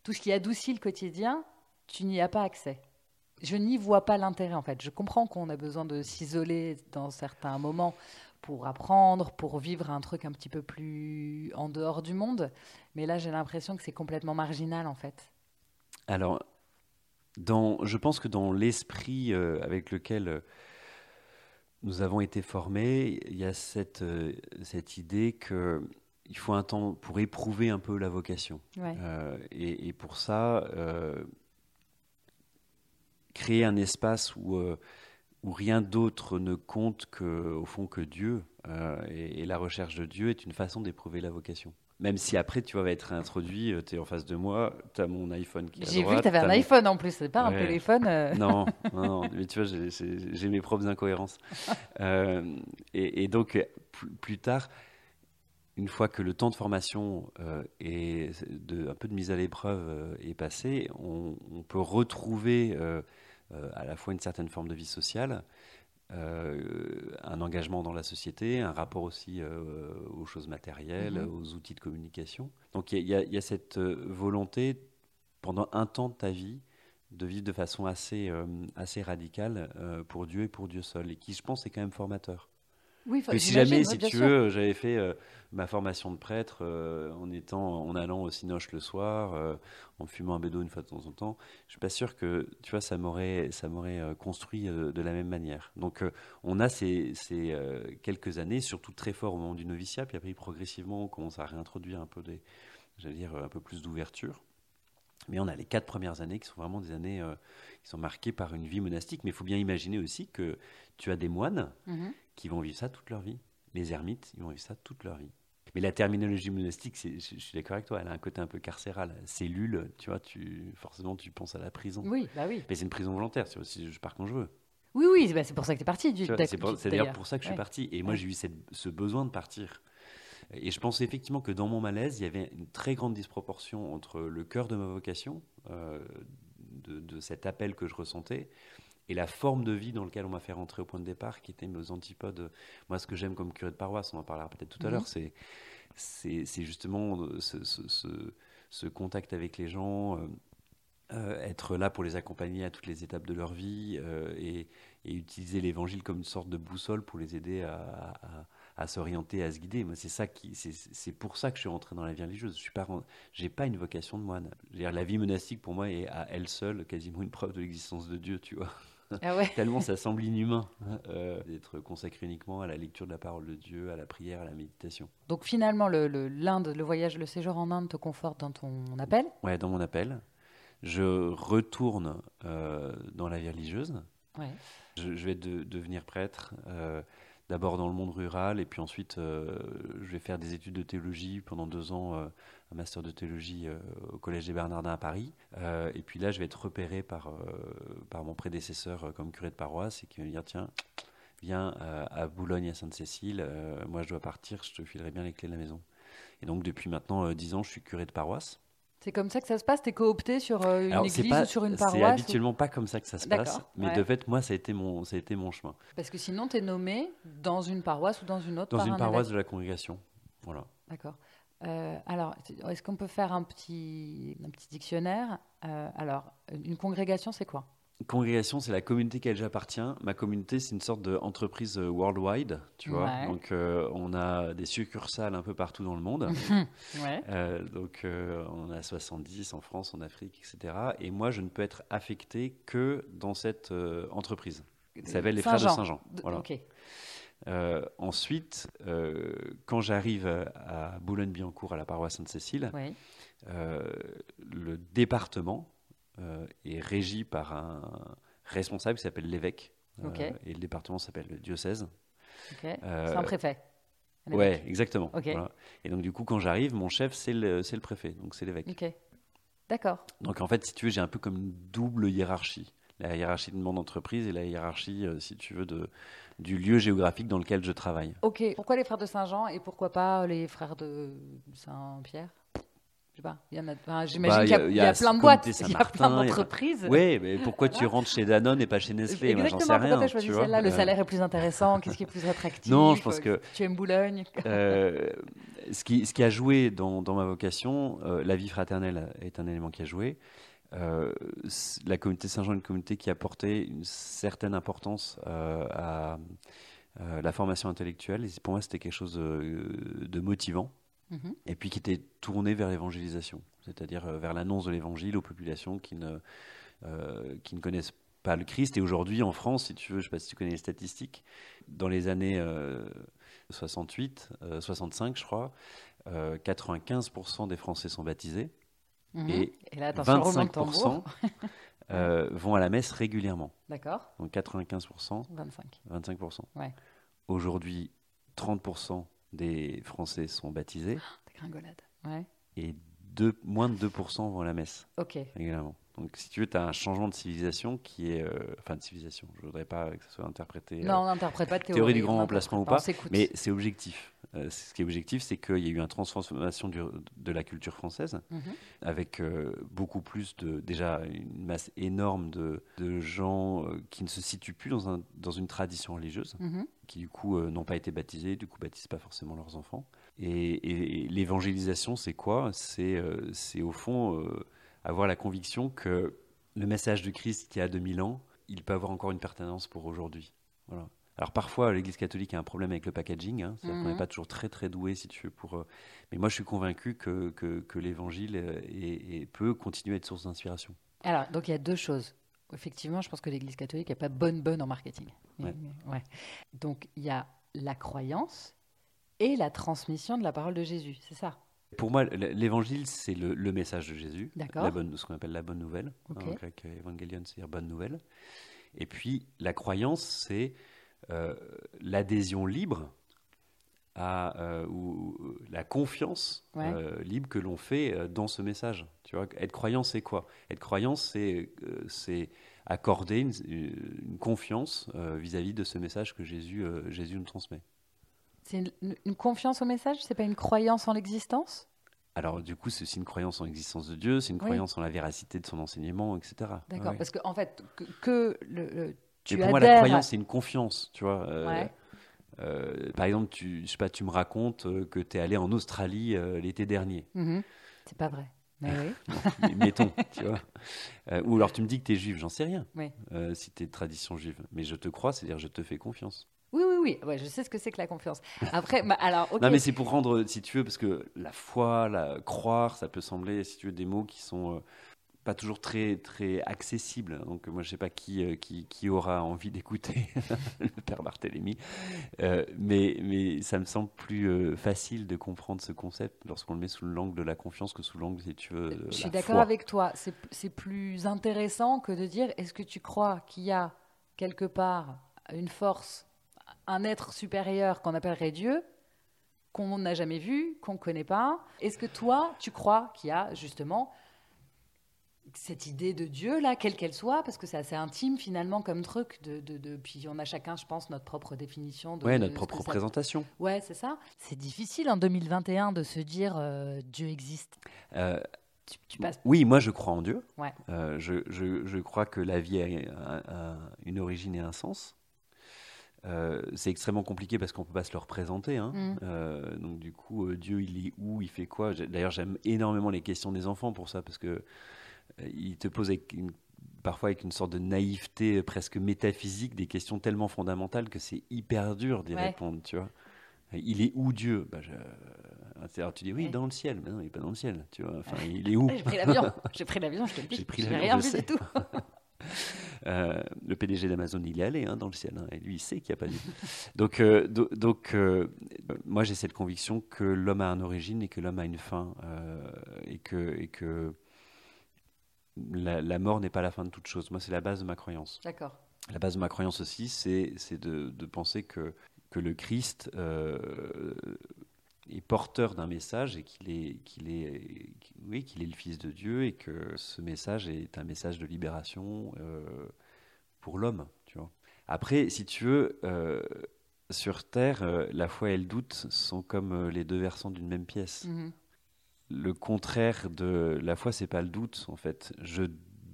tout ce qui adoucit le quotidien, tu n'y as pas accès. Je n'y vois pas l'intérêt en fait. Je comprends qu'on a besoin de s'isoler dans certains moments pour apprendre, pour vivre un truc un petit peu plus en dehors du monde. Mais là, j'ai l'impression que c'est complètement marginal, en fait. Alors, dans, je pense que dans l'esprit euh, avec lequel euh, nous avons été formés, il y a cette, euh, cette idée que il faut un temps pour éprouver un peu la vocation. Et, et, pour ça, créer un espace où où rien d'autre ne compte que, au fond que Dieu. Euh, et, la recherche de Dieu est une façon d'éprouver la vocation. Même si après, tu vas être introduit, euh, tu es en face de moi, tu as mon iPhone qui est J'ai vu que tu avais un iPhone en plus, c'est pas un téléphone. Euh. (laughs) Non, non, mais tu vois, j'ai mes propres incohérences. (laughs) et, donc, plus, tard, une fois que le temps de formation et de, un peu de mise à l'épreuve est passé, on, on, peut retrouver à la fois une certaine forme de vie sociale, euh, un engagement dans la société, un rapport aussi euh, aux choses matérielles, mhm. aux outils de communication. Donc il y, y, a cette volonté, pendant un temps de ta vie, de vivre de façon assez, assez radicale pour Dieu et pour Dieu seul, et qui, je pense, est quand même formateur. Oui, si jamais, si tu veux, j'avais fait euh, ma formation de prêtre euh, en étant, en allant au Cinoche le soir, euh, en fumant un bédo une fois de temps en temps. Je suis pas sûr que, tu vois, ça m'aurait, ça m'aurait construit de la même manière. Donc, on a ces, ces quelques années, surtout très fort au moment du noviciat, puis après progressivement, on commence à réintroduire un peu des, j'allais dire, un peu plus d'ouverture. Mais on a les quatre premières années qui sont vraiment des années qui sont marquées par une vie monastique. Mais il faut bien imaginer aussi que tu as des moines mhm qui vont vivre ça toute leur vie. Les ermites, ils vont vivre ça toute leur vie. Mais la terminologie monastique, je, je, suis d'accord avec toi, elle a un côté un peu carcéral. Cellule, tu vois, tu, forcément, tu penses à la prison. Oui, bah oui. Mais c'est une prison volontaire, c'est aussi, je pars quand je veux. Oui, oui, bah c'est pour ça que tu es parti. C'est d'ailleurs pour ça que je suis parti. Et moi, j'ai eu ce besoin de partir. Et je pense effectivement que dans mon malaise, il y avait une très grande disproportion entre le cœur de ma vocation, euh, de, de, cet appel que je ressentais, et la forme de vie dans laquelle on m'a fait rentrer au point de départ, qui était nos antipodes. Moi, ce que j'aime comme curé de paroisse, on en parlera peut-être tout à l'heure, mhm. c'est, c'est, justement ce, ce, contact avec les gens, euh, euh, être là pour les accompagner à toutes les étapes de leur vie euh, et, utiliser l'évangile comme une sorte de boussole pour les aider à, à, s'orienter, à se guider. Moi, c'est ça qui, c'est, pour ça que je suis rentré dans la vie religieuse. Je suis pas, j'ai pas une vocation de moine. La vie monastique pour moi est à elle seule quasiment une preuve de l'existence de Dieu, tu vois. (laughs) Ah Tellement ça semble inhumain hein, euh, d'être consacré uniquement à la lecture de la parole de Dieu, à la prière, à la méditation. Donc finalement, le, l'Inde, le voyage, le séjour en Inde te conforte dans ton appel? Ouais, dans mon appel. Je retourne euh, dans la vie religieuse. Ouais. Je, vais devenir prêtre. Euh, d'abord dans le monde rural, et puis ensuite, je vais faire des études de théologie pendant deux ans un master de théologie euh, au Collège des Bernardins à Paris. Euh, et puis là, je vais être repéré par, euh, par mon prédécesseur comme curé de paroisse et qui va me dire tiens, viens à Boulogne à Sainte-Cécile, moi je dois partir, je te filerai bien les clés de la maison. Et donc depuis maintenant dix ans, je suis curé de paroisse. C'est comme ça que ça se passe? T'es coopté sur une église ou sur une paroisse C'est habituellement pas comme ça que ça se passe. Mais de fait, moi, ça a été mon, ça a été mon chemin. Parce que sinon, tu es nommé dans une paroisse ou dans une autre Dans une paroisse de la congrégation. Voilà. D'accord. Euh, alors, est-ce qu'on peut faire un petit, un petit dictionnaire? Euh, Alors, une congrégation, c'est quoi? Une congrégation, c'est la communauté qui j'appartiens. Ma communauté, c'est une sorte d'entreprise euh, worldwide, tu vois. Donc, on a des succursales un peu partout dans le monde. (laughs) ouais. donc, on a 70 en France, en Afrique, etc. Et moi, je ne peux être affecté que dans cette entreprise. Ça s'appelle les Frères de Saint-Jean. Voilà. Euh, ensuite, euh, quand j'arrive à Boulogne-Billancourt, à la paroisse Sainte-Cécile, euh, le département est régi par un responsable qui s'appelle l'évêque. et le département s'appelle le diocèse. C'est un préfet. Ouais, exactement. Et donc, du coup, quand j'arrive, mon chef, c'est le, le, préfet, donc c'est l'évêque. D'accord. Donc, en fait, si tu veux, j'ai un peu comme une double hiérarchie. La hiérarchie de mon entreprise et la hiérarchie, euh, si tu veux, de, du lieu géographique dans lequel je travaille. Ok. Pourquoi les frères de Saint-Jean et pourquoi pas les frères de Saint-Pierre? Je sais pas, il y en a, enfin, j'imagine Bah, qu'il y a, y y plein de boîtes, il y a plein a- d'entreprises. Oui, mais pourquoi tu rentres chez Danone et pas chez Nestlé? Moi, j'en sais rien. pourquoi tu as tu choisi vois. celle-là? Le Euh, salaire est plus intéressant, qu'est-ce qui est plus attractif? Non, je pense que- Tu aimes Boulogne? Euh, ce, qui, ce qui a joué dans, dans ma vocation, euh, la vie fraternelle est un élément qui a joué. Euh, la communauté Saint-Jean est une communauté qui a porté une certaine importance euh, à euh, la formation intellectuelle. Et pour moi, c'était quelque chose de, de motivant. Mhm. Et puis qui était tourné vers l'évangélisation, c'est-à-dire vers l'annonce de l'évangile aux populations qui ne, qui ne connaissent pas le Christ. Et aujourd'hui, en France, si tu veux, je ne sais pas si tu connais les statistiques, dans les années euh, 68, euh, 65, je crois, euh, 95% des Français sont baptisés Mhm. et Et là, attention, roulement de tambour. 25% (laughs) euh, vont à la messe régulièrement. D'accord, Donc 95%, 25. 25%. Ouais. Aujourd'hui, 30% des Français sont baptisés (gasps) Dégringolade. Ouais, et deux- moins de 2% vont à la messe. ok. régulièrement. Donc, si tu veux, tu as un changement de civilisation qui est. euh, enfin, de civilisation. Je voudrais pas que ça soit interprété. euh, Non, on n'interprète pas de théorie. théorie du grand remplacement ou pas, mais c'est objectif. Euh, ce qui est objectif, c'est qu'il y a eu une transformation du- de la culture française, Mhm. avec euh, beaucoup plus de. Déjà, une masse énorme de, de gens euh, qui ne se situent plus dans, un, dans une tradition religieuse, Mhm. qui du coup n'ont pas été baptisés, du coup baptisent pas forcément leurs enfants. Et, et- et l'évangélisation, c'est quoi? C'est au fond avoir la conviction que le message du Christ qui a 2000 ans, il peut avoir encore une pertinence pour aujourd'hui. Voilà. Alors parfois, l'Église catholique a un problème avec le packaging, hein, c'est-à-dire qu'on Mhm. n'est pas toujours très très doué, si tu veux, pour. euh, Mais moi, je suis convaincu que, que, que l'Évangile euh, est- est- peut continuer à être source d'inspiration. Alors, donc il y a deux choses. Effectivement, je pense que l'Église catholique n'est pas bonne bonne en marketing. Ouais. Ouais. Donc il y a la croyance et la transmission de la parole de Jésus, c'est ça? Pour moi, l'évangile, c'est le, le message de Jésus, D'accord. la bonne, ce qu'on appelle la bonne nouvelle. En grec, euh, evangelion, c'est-à-dire bonne nouvelle. Et puis, la croyance, c'est euh, l'adhésion libre à, euh, ou la confiance Ouais. euh, libre que l'on fait euh, dans ce message. Tu vois, être croyant, c'est quoi? Être croyant, c'est euh, c'est accorder une, une confiance euh, vis-à-vis de ce message que Jésus, euh, Jésus nous transmet. C'est une, une confiance au message? C'est pas une croyance en l'existence? Alors, du coup, c'est aussi une croyance en l'existence de Dieu, c'est une Oui. croyance en la véracité de son enseignement, etc. D'accord. Parce qu'en en fait, que, que le, le- tu Mais pour moi, la croyance, c'est une confiance, tu vois. euh, Ouais. euh, par exemple, tu, je sais pas, tu me racontes euh, que tu es allé en Australie l'été dernier. Mhm. C'est pas vrai. Mais (laughs) oui. Mettons, tu vois. Ou alors tu me dis que tu es juif, j'en sais rien. Oui. si tu es de tradition juive. Mais je te crois, c'est-à-dire je te fais confiance. Oui, oui, oui. Ouais, je sais ce que c'est que la confiance. Après, bah, alors, ok. Non, mais c'est pour rendre, si tu veux, parce que la foi, la croire, ça peut sembler, si tu veux, des mots qui sont pas toujours très, très accessibles. Donc, moi, je sais pas qui, euh, qui, qui aura envie d'écouter (laughs) le père Barthélemy, Euh, mais, mais ça me semble plus euh, facile de comprendre ce concept lorsqu'on le met sous l'angle de la confiance que sous l'angle, si tu veux, de Je suis d'accord avec toi. C'est c'est plus intéressant que de dire est-ce que tu crois qu'il y a quelque part une force, un être supérieur qu'on appellerait Dieu, qu'on n'a jamais vu, qu'on ne connaît pas? Est-ce que toi, tu crois qu'il y a justement cette idée de Dieu, là, quelle qu'elle soit, parce que c'est assez intime finalement comme truc, de, de, de- puis on a chacun, je pense, notre propre définition de Ouais, notre propre que ça- représentation. Ouais, c'est ça. C'est difficile en 2021 de se dire euh, Dieu existe. Euh, Tu, tu passes. Oui, moi je crois en Dieu. Ouais. Euh, je, je- je crois que la vie a, a- a une origine et un sens. Euh, c'est extrêmement compliqué parce qu'on ne peut pas se le représenter. hein. Mm. Euh, donc du coup, euh, Dieu, il est où Il fait quoi? D'ailleurs, j'aime énormément les questions des enfants pour ça parce que ils te avec une- parfois avec une sorte de naïveté presque métaphysique des questions tellement fondamentales que c'est hyper dur d'y Ouais. répondre. Tu vois Il est où Dieu? Bah, je- alors, tu dis oui, Ouais. dans le ciel. Mais non, il n'est pas dans le ciel. Tu vois enfin, (laughs) il est où? J'ai pris l'avion. J'ai pris l'avion, je te le dis. J'ai pris l'avion, rien je vu sais. du tout. (laughs) Euh, le PDG d'Amazon, il est allé hein, dans le ciel, hein, et lui, il sait qu'il n'y a pas Dieu. (laughs) Donc, euh, do- donc euh, moi, j'ai cette conviction que l'homme a une origine et que l'homme a une fin, et que, et que la, la mort n'est pas la fin de toute chose. Moi, c'est la base de ma croyance. D'accord. La base de ma croyance aussi, c'est de, de penser que, que le Christ euh, est porteur d'un message et qu'il est, qu'il est, qu'il- oui, qu'il est le Fils de Dieu et que ce message est un message de libération, euh, pour l'homme, tu vois. Après, si tu veux, euh, sur Terre, la foi et le doute sont comme les deux versants d'une même pièce. Mhm. Le contraire de la foi, c'est pas le doute, en fait. Je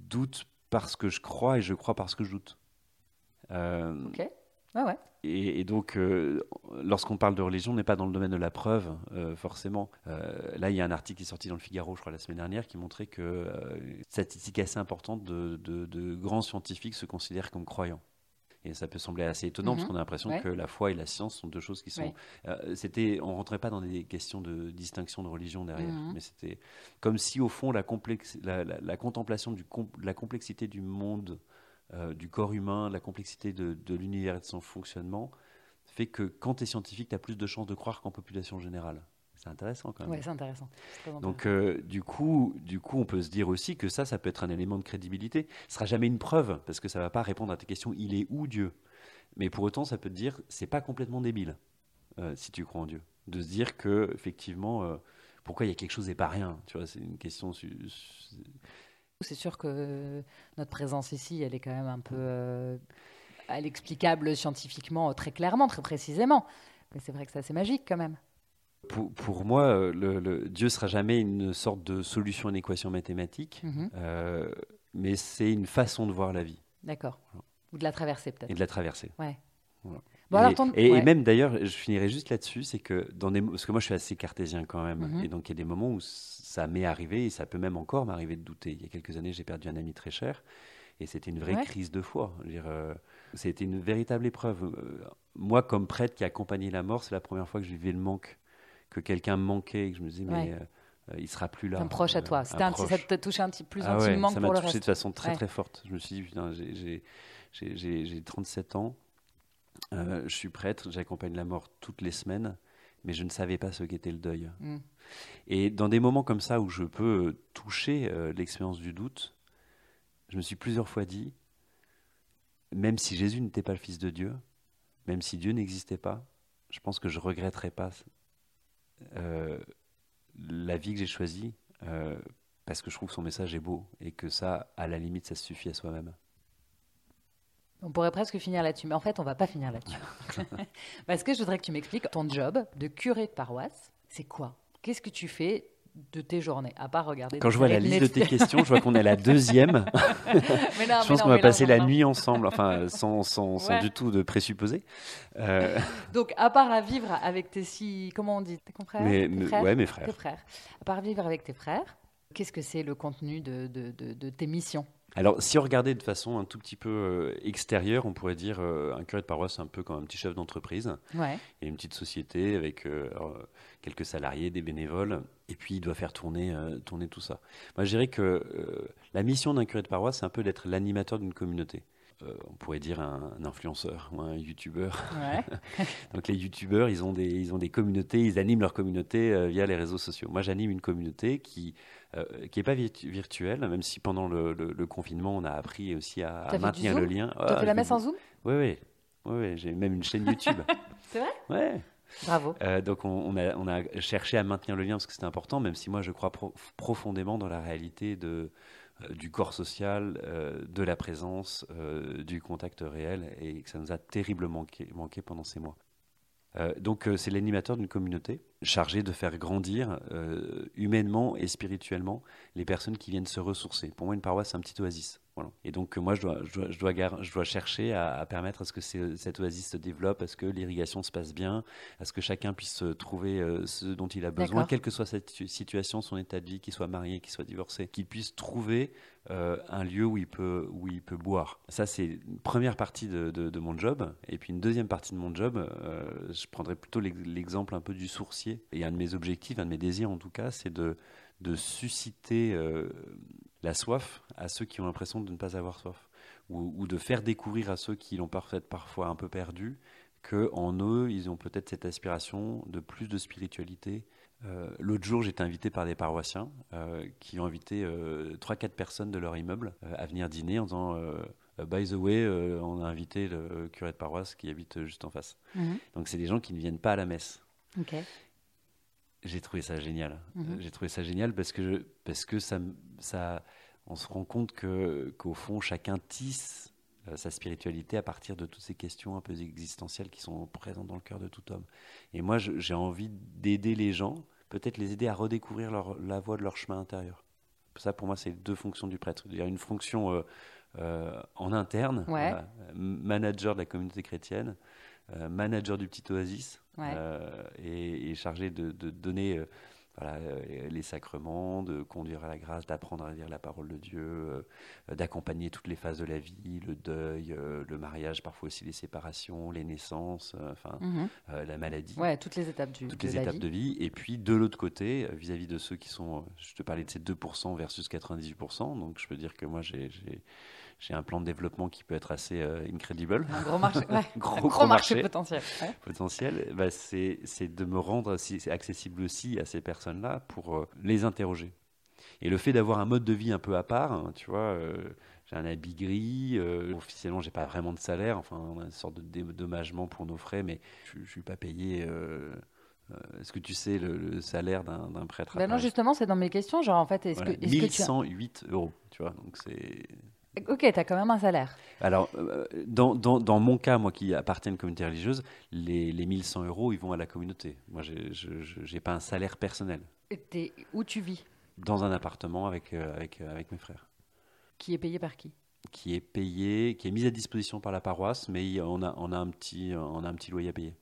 doute parce que je crois et je crois parce que je doute. Euh, Ok. Ouais, ouais. et, et donc, euh, lorsqu'on parle de religion, on n'est pas dans le domaine de la preuve, euh, forcément. Là, il y a un article qui est sorti dans le Figaro, je crois, la semaine dernière, qui montrait que, statistique assez importante de, de- de grands scientifiques se considèrent comme croyants. Et ça peut sembler assez étonnant, Mhm. parce qu'on a l'impression Ouais. que la foi et la science sont deux choses qui sont. Ouais. Euh, c'était, on rentrait pas dans des questions de distinction de religion derrière, Mhm. mais c'était comme si au fond la, complexe, la, la- la contemplation du com- de la complexité du monde, euh, du corps humain, la complexité de, de l'univers et de son fonctionnement, fait que quand tu es scientifique, tu as plus de chances de croire qu'en population générale. C'est intéressant quand même. Ouais, c'est intéressant. C'est Donc euh, du coup, du coup, on peut se dire aussi que ça, ça peut être un élément de crédibilité. Ce sera jamais une preuve parce que ça va pas répondre à tes questions. Il est où Dieu? Mais pour autant, ça peut te dire, c'est pas complètement débile euh, si tu crois en Dieu, de se dire que effectivement, euh, pourquoi il y a quelque chose et pas rien? Tu vois, c'est une question. C'est sûr que notre présence ici, elle est quand même un peu. elle est explicable scientifiquement très clairement, très précisément. Mais c'est vrai que c'est assez magique quand même. Pour, pour moi, euh, le, le- Dieu sera jamais une sorte de solution à une équation mathématique, Mhm. euh, mais c'est une façon de voir la vie D'accord. Ou de la traverser peut-être. et de la traverser. Ouais. Voilà. Bon, et, alors, ton- et- même d'ailleurs, je finirai juste là-dessus, c'est que dans des, parce que moi je suis assez cartésien quand même, Mhm. et donc il y a des moments où ça m'est arrivé, et ça peut même encore m'arriver de douter. Il y a quelques années, j'ai perdu un ami très cher, et c'était une vraie Ouais. crise de foi. Euh, c'était une véritable épreuve. Moi, comme prêtre qui a accompagné la mort, c'est la première fois que je vivais le manque, que quelqu'un me manquait, et que je me disais, mais Ouais. euh, euh, il sera plus là. Un proche à toi. un proche. ça t'a touché un petit plus Ah ouais, intimement ça que m'a touché de façon très Ouais. très forte. Je me suis dit, putain, j'ai- j'ai- j'ai j'ai- j'ai 37 ans, euh, je suis prêtre, j'accompagne la mort toutes les semaines, mais je ne savais pas ce qu'était le deuil. Mm. Et dans des moments comme ça où je peux euh, toucher euh, l'expérience du doute, je me suis plusieurs fois dit, même si Jésus n'était pas le Fils de Dieu, même si Dieu n'existait pas, je pense que je regretterais pas la vie que j'ai choisie euh, parce que je trouve que son message est beau et que ça, à la limite, ça suffit à soi-même. On pourrait presque finir là-dessus, mais en fait, on va pas finir là-dessus. (laughs) Parce que je voudrais que tu m'expliques ton job de curé de paroisse. C'est quoi? Qu'est-ce que tu fais? De tes journées, à part regarder Quand je vois la liste de tes questions, je vois qu'on est à la deuxième. (laughs) Mais non, je pense qu'on va passer la nuit ensemble, enfin, sans, sans, sans Ouais. du tout de présupposer. Euh, Donc, à part à vivre avec tes six, comment on dit, tes confrères, mais, tes frères ouais, mes Tes frères. frères. À part vivre avec tes frères, qu'est-ce que c'est le contenu de, de, de- de tes missions? Alors, si on regardait de façon un tout petit peu euh, extérieure, on pourrait dire euh, un curé de paroisse, c'est un peu comme un petit chef d'entreprise. Ouais. Il y a une petite société avec euh, quelques salariés, des bénévoles, et puis il doit faire tourner, euh, tourner tout ça. Moi, je dirais que euh, la mission d'un curé de paroisse, c'est un peu d'être l'animateur d'une communauté. Euh, on pourrait dire un, un influenceur ou un youtubeur. Ouais. (laughs) Donc les youtubeurs, ils ont des, ils ont des communautés, ils animent leur communauté euh, via les réseaux sociaux. Moi, j'anime une communauté qui euh, qui est pas virtu- virtuelle, même si pendant le, le- le confinement, on a appris aussi à, T'as maintenir le lien. Tu as fait la messe en Zoom? Oui, oui. Oui, j'ai même une chaîne YouTube. (laughs) C'est vrai? Ouais. Bravo. Euh, donc on, a, cherché à maintenir le lien parce que c'était important, même si moi je crois pro- profondément dans la réalité euh, du corps social, euh, de la présence, du contact réel, et que ça nous a terriblement manqué, manqué pendant ces mois. Donc c'est l'animateur d'une communauté chargé de faire grandir humainement et spirituellement les personnes qui viennent se ressourcer. Pour moi, une paroisse, c'est un petit oasis. Voilà. Et donc euh, moi, je dois, je dois, je dois, gar- je dois chercher à, à permettre à ce que cette oasis se développe, à ce que l'irrigation se passe bien, à ce que chacun puisse euh, trouver euh, ce dont il a besoin, quelle que soit situ- situation, son état de vie, qu'il soit marié, qu'il soit divorcé, qu'il puisse trouver euh, un lieu où il peut, où il peut boire. Ça, c'est une première partie de, de- de mon job. Et puis une deuxième partie de mon job, euh, je prendrais plutôt l'ex- l'exemple un peu du sourcier. Et un de mes objectifs, un de mes désirs en tout cas, c'est de, de susciter euh, la soif à ceux qui ont l'impression de ne pas avoir soif. Ou, ou de faire découvrir à ceux qui l'ont parfois un peu perdu que en eux, ils ont peut-être cette aspiration de plus de spiritualité. Euh, L'autre jour, j'étais invité par des paroissiens euh, qui ont invité euh, 3-4 personnes de leur immeuble à venir dîner en disant By the way, on a invité le curé de paroisse qui habite juste en face. Mhm. Donc, c'est des gens qui ne viennent pas à la messe. Ok. J'ai trouvé ça génial. Mhm. J'ai trouvé ça génial parce que, je- parce que ça, ça, on se rend compte que, qu'au fond, chacun tisse euh, sa spiritualité à partir de toutes ces questions un peu existentielles qui sont présentes dans le cœur de tout homme. Et moi, j'ai envie d'aider les gens, peut-être les aider à redécouvrir leur, la voie de leur chemin intérieur. Ça, pour moi, c'est deux fonctions du prêtre. Il y a une fonction euh, euh, en interne, manager de la communauté chrétienne, manager du petit oasis, et, chargé de, de donner voilà, euh, les sacrements, de conduire à la grâce, d'apprendre à lire la parole de Dieu, euh, d'accompagner toutes les phases de la vie, le deuil, euh, le mariage, parfois aussi les séparations, les naissances, enfin mhm. la maladie. Ouais, toutes les étapes du, toutes les étapes de vie. Et puis de l'autre côté, vis-à-vis de ceux qui sont, je te parlais de ces 2% versus 98%, donc je peux dire que moi j'ai j'ai un plan de développement qui peut être assez euh, incredible. Un gros marché, (laughs) gros, marché, potentiel. Potentiel, bah, c'est de me rendre accessible aussi à ces personnes-là pour euh, les interroger. Et le fait d'avoir un mode de vie un peu à part, hein, tu vois, euh, j'ai un habit gris, officiellement j'ai pas vraiment de salaire, enfin on a une sorte de dédommagement pour nos frais, mais je, ne suis pas payé. Est-ce que tu sais le, salaire d'un prêtre ben Non, justement, c'est dans mes questions. Genre, en fait, est-ce que. Est 1108 euros, tu vois, donc c'est. Ok, tu as quand même un salaire. Alors, euh, dans, dans, dans, mon cas, moi qui appartiens à une communauté religieuse, les, les 1100 euros, ils vont à la communauté. Moi, je n'ai pas un salaire personnel. Et où tu vis? Dans un appartement avec, euh, avec, euh, avec mes frères. Qui est payé par qui? Qui est payé, qui est mis à disposition par la paroisse, mais on a, on a, un, petit, on a un petit loyer à payer.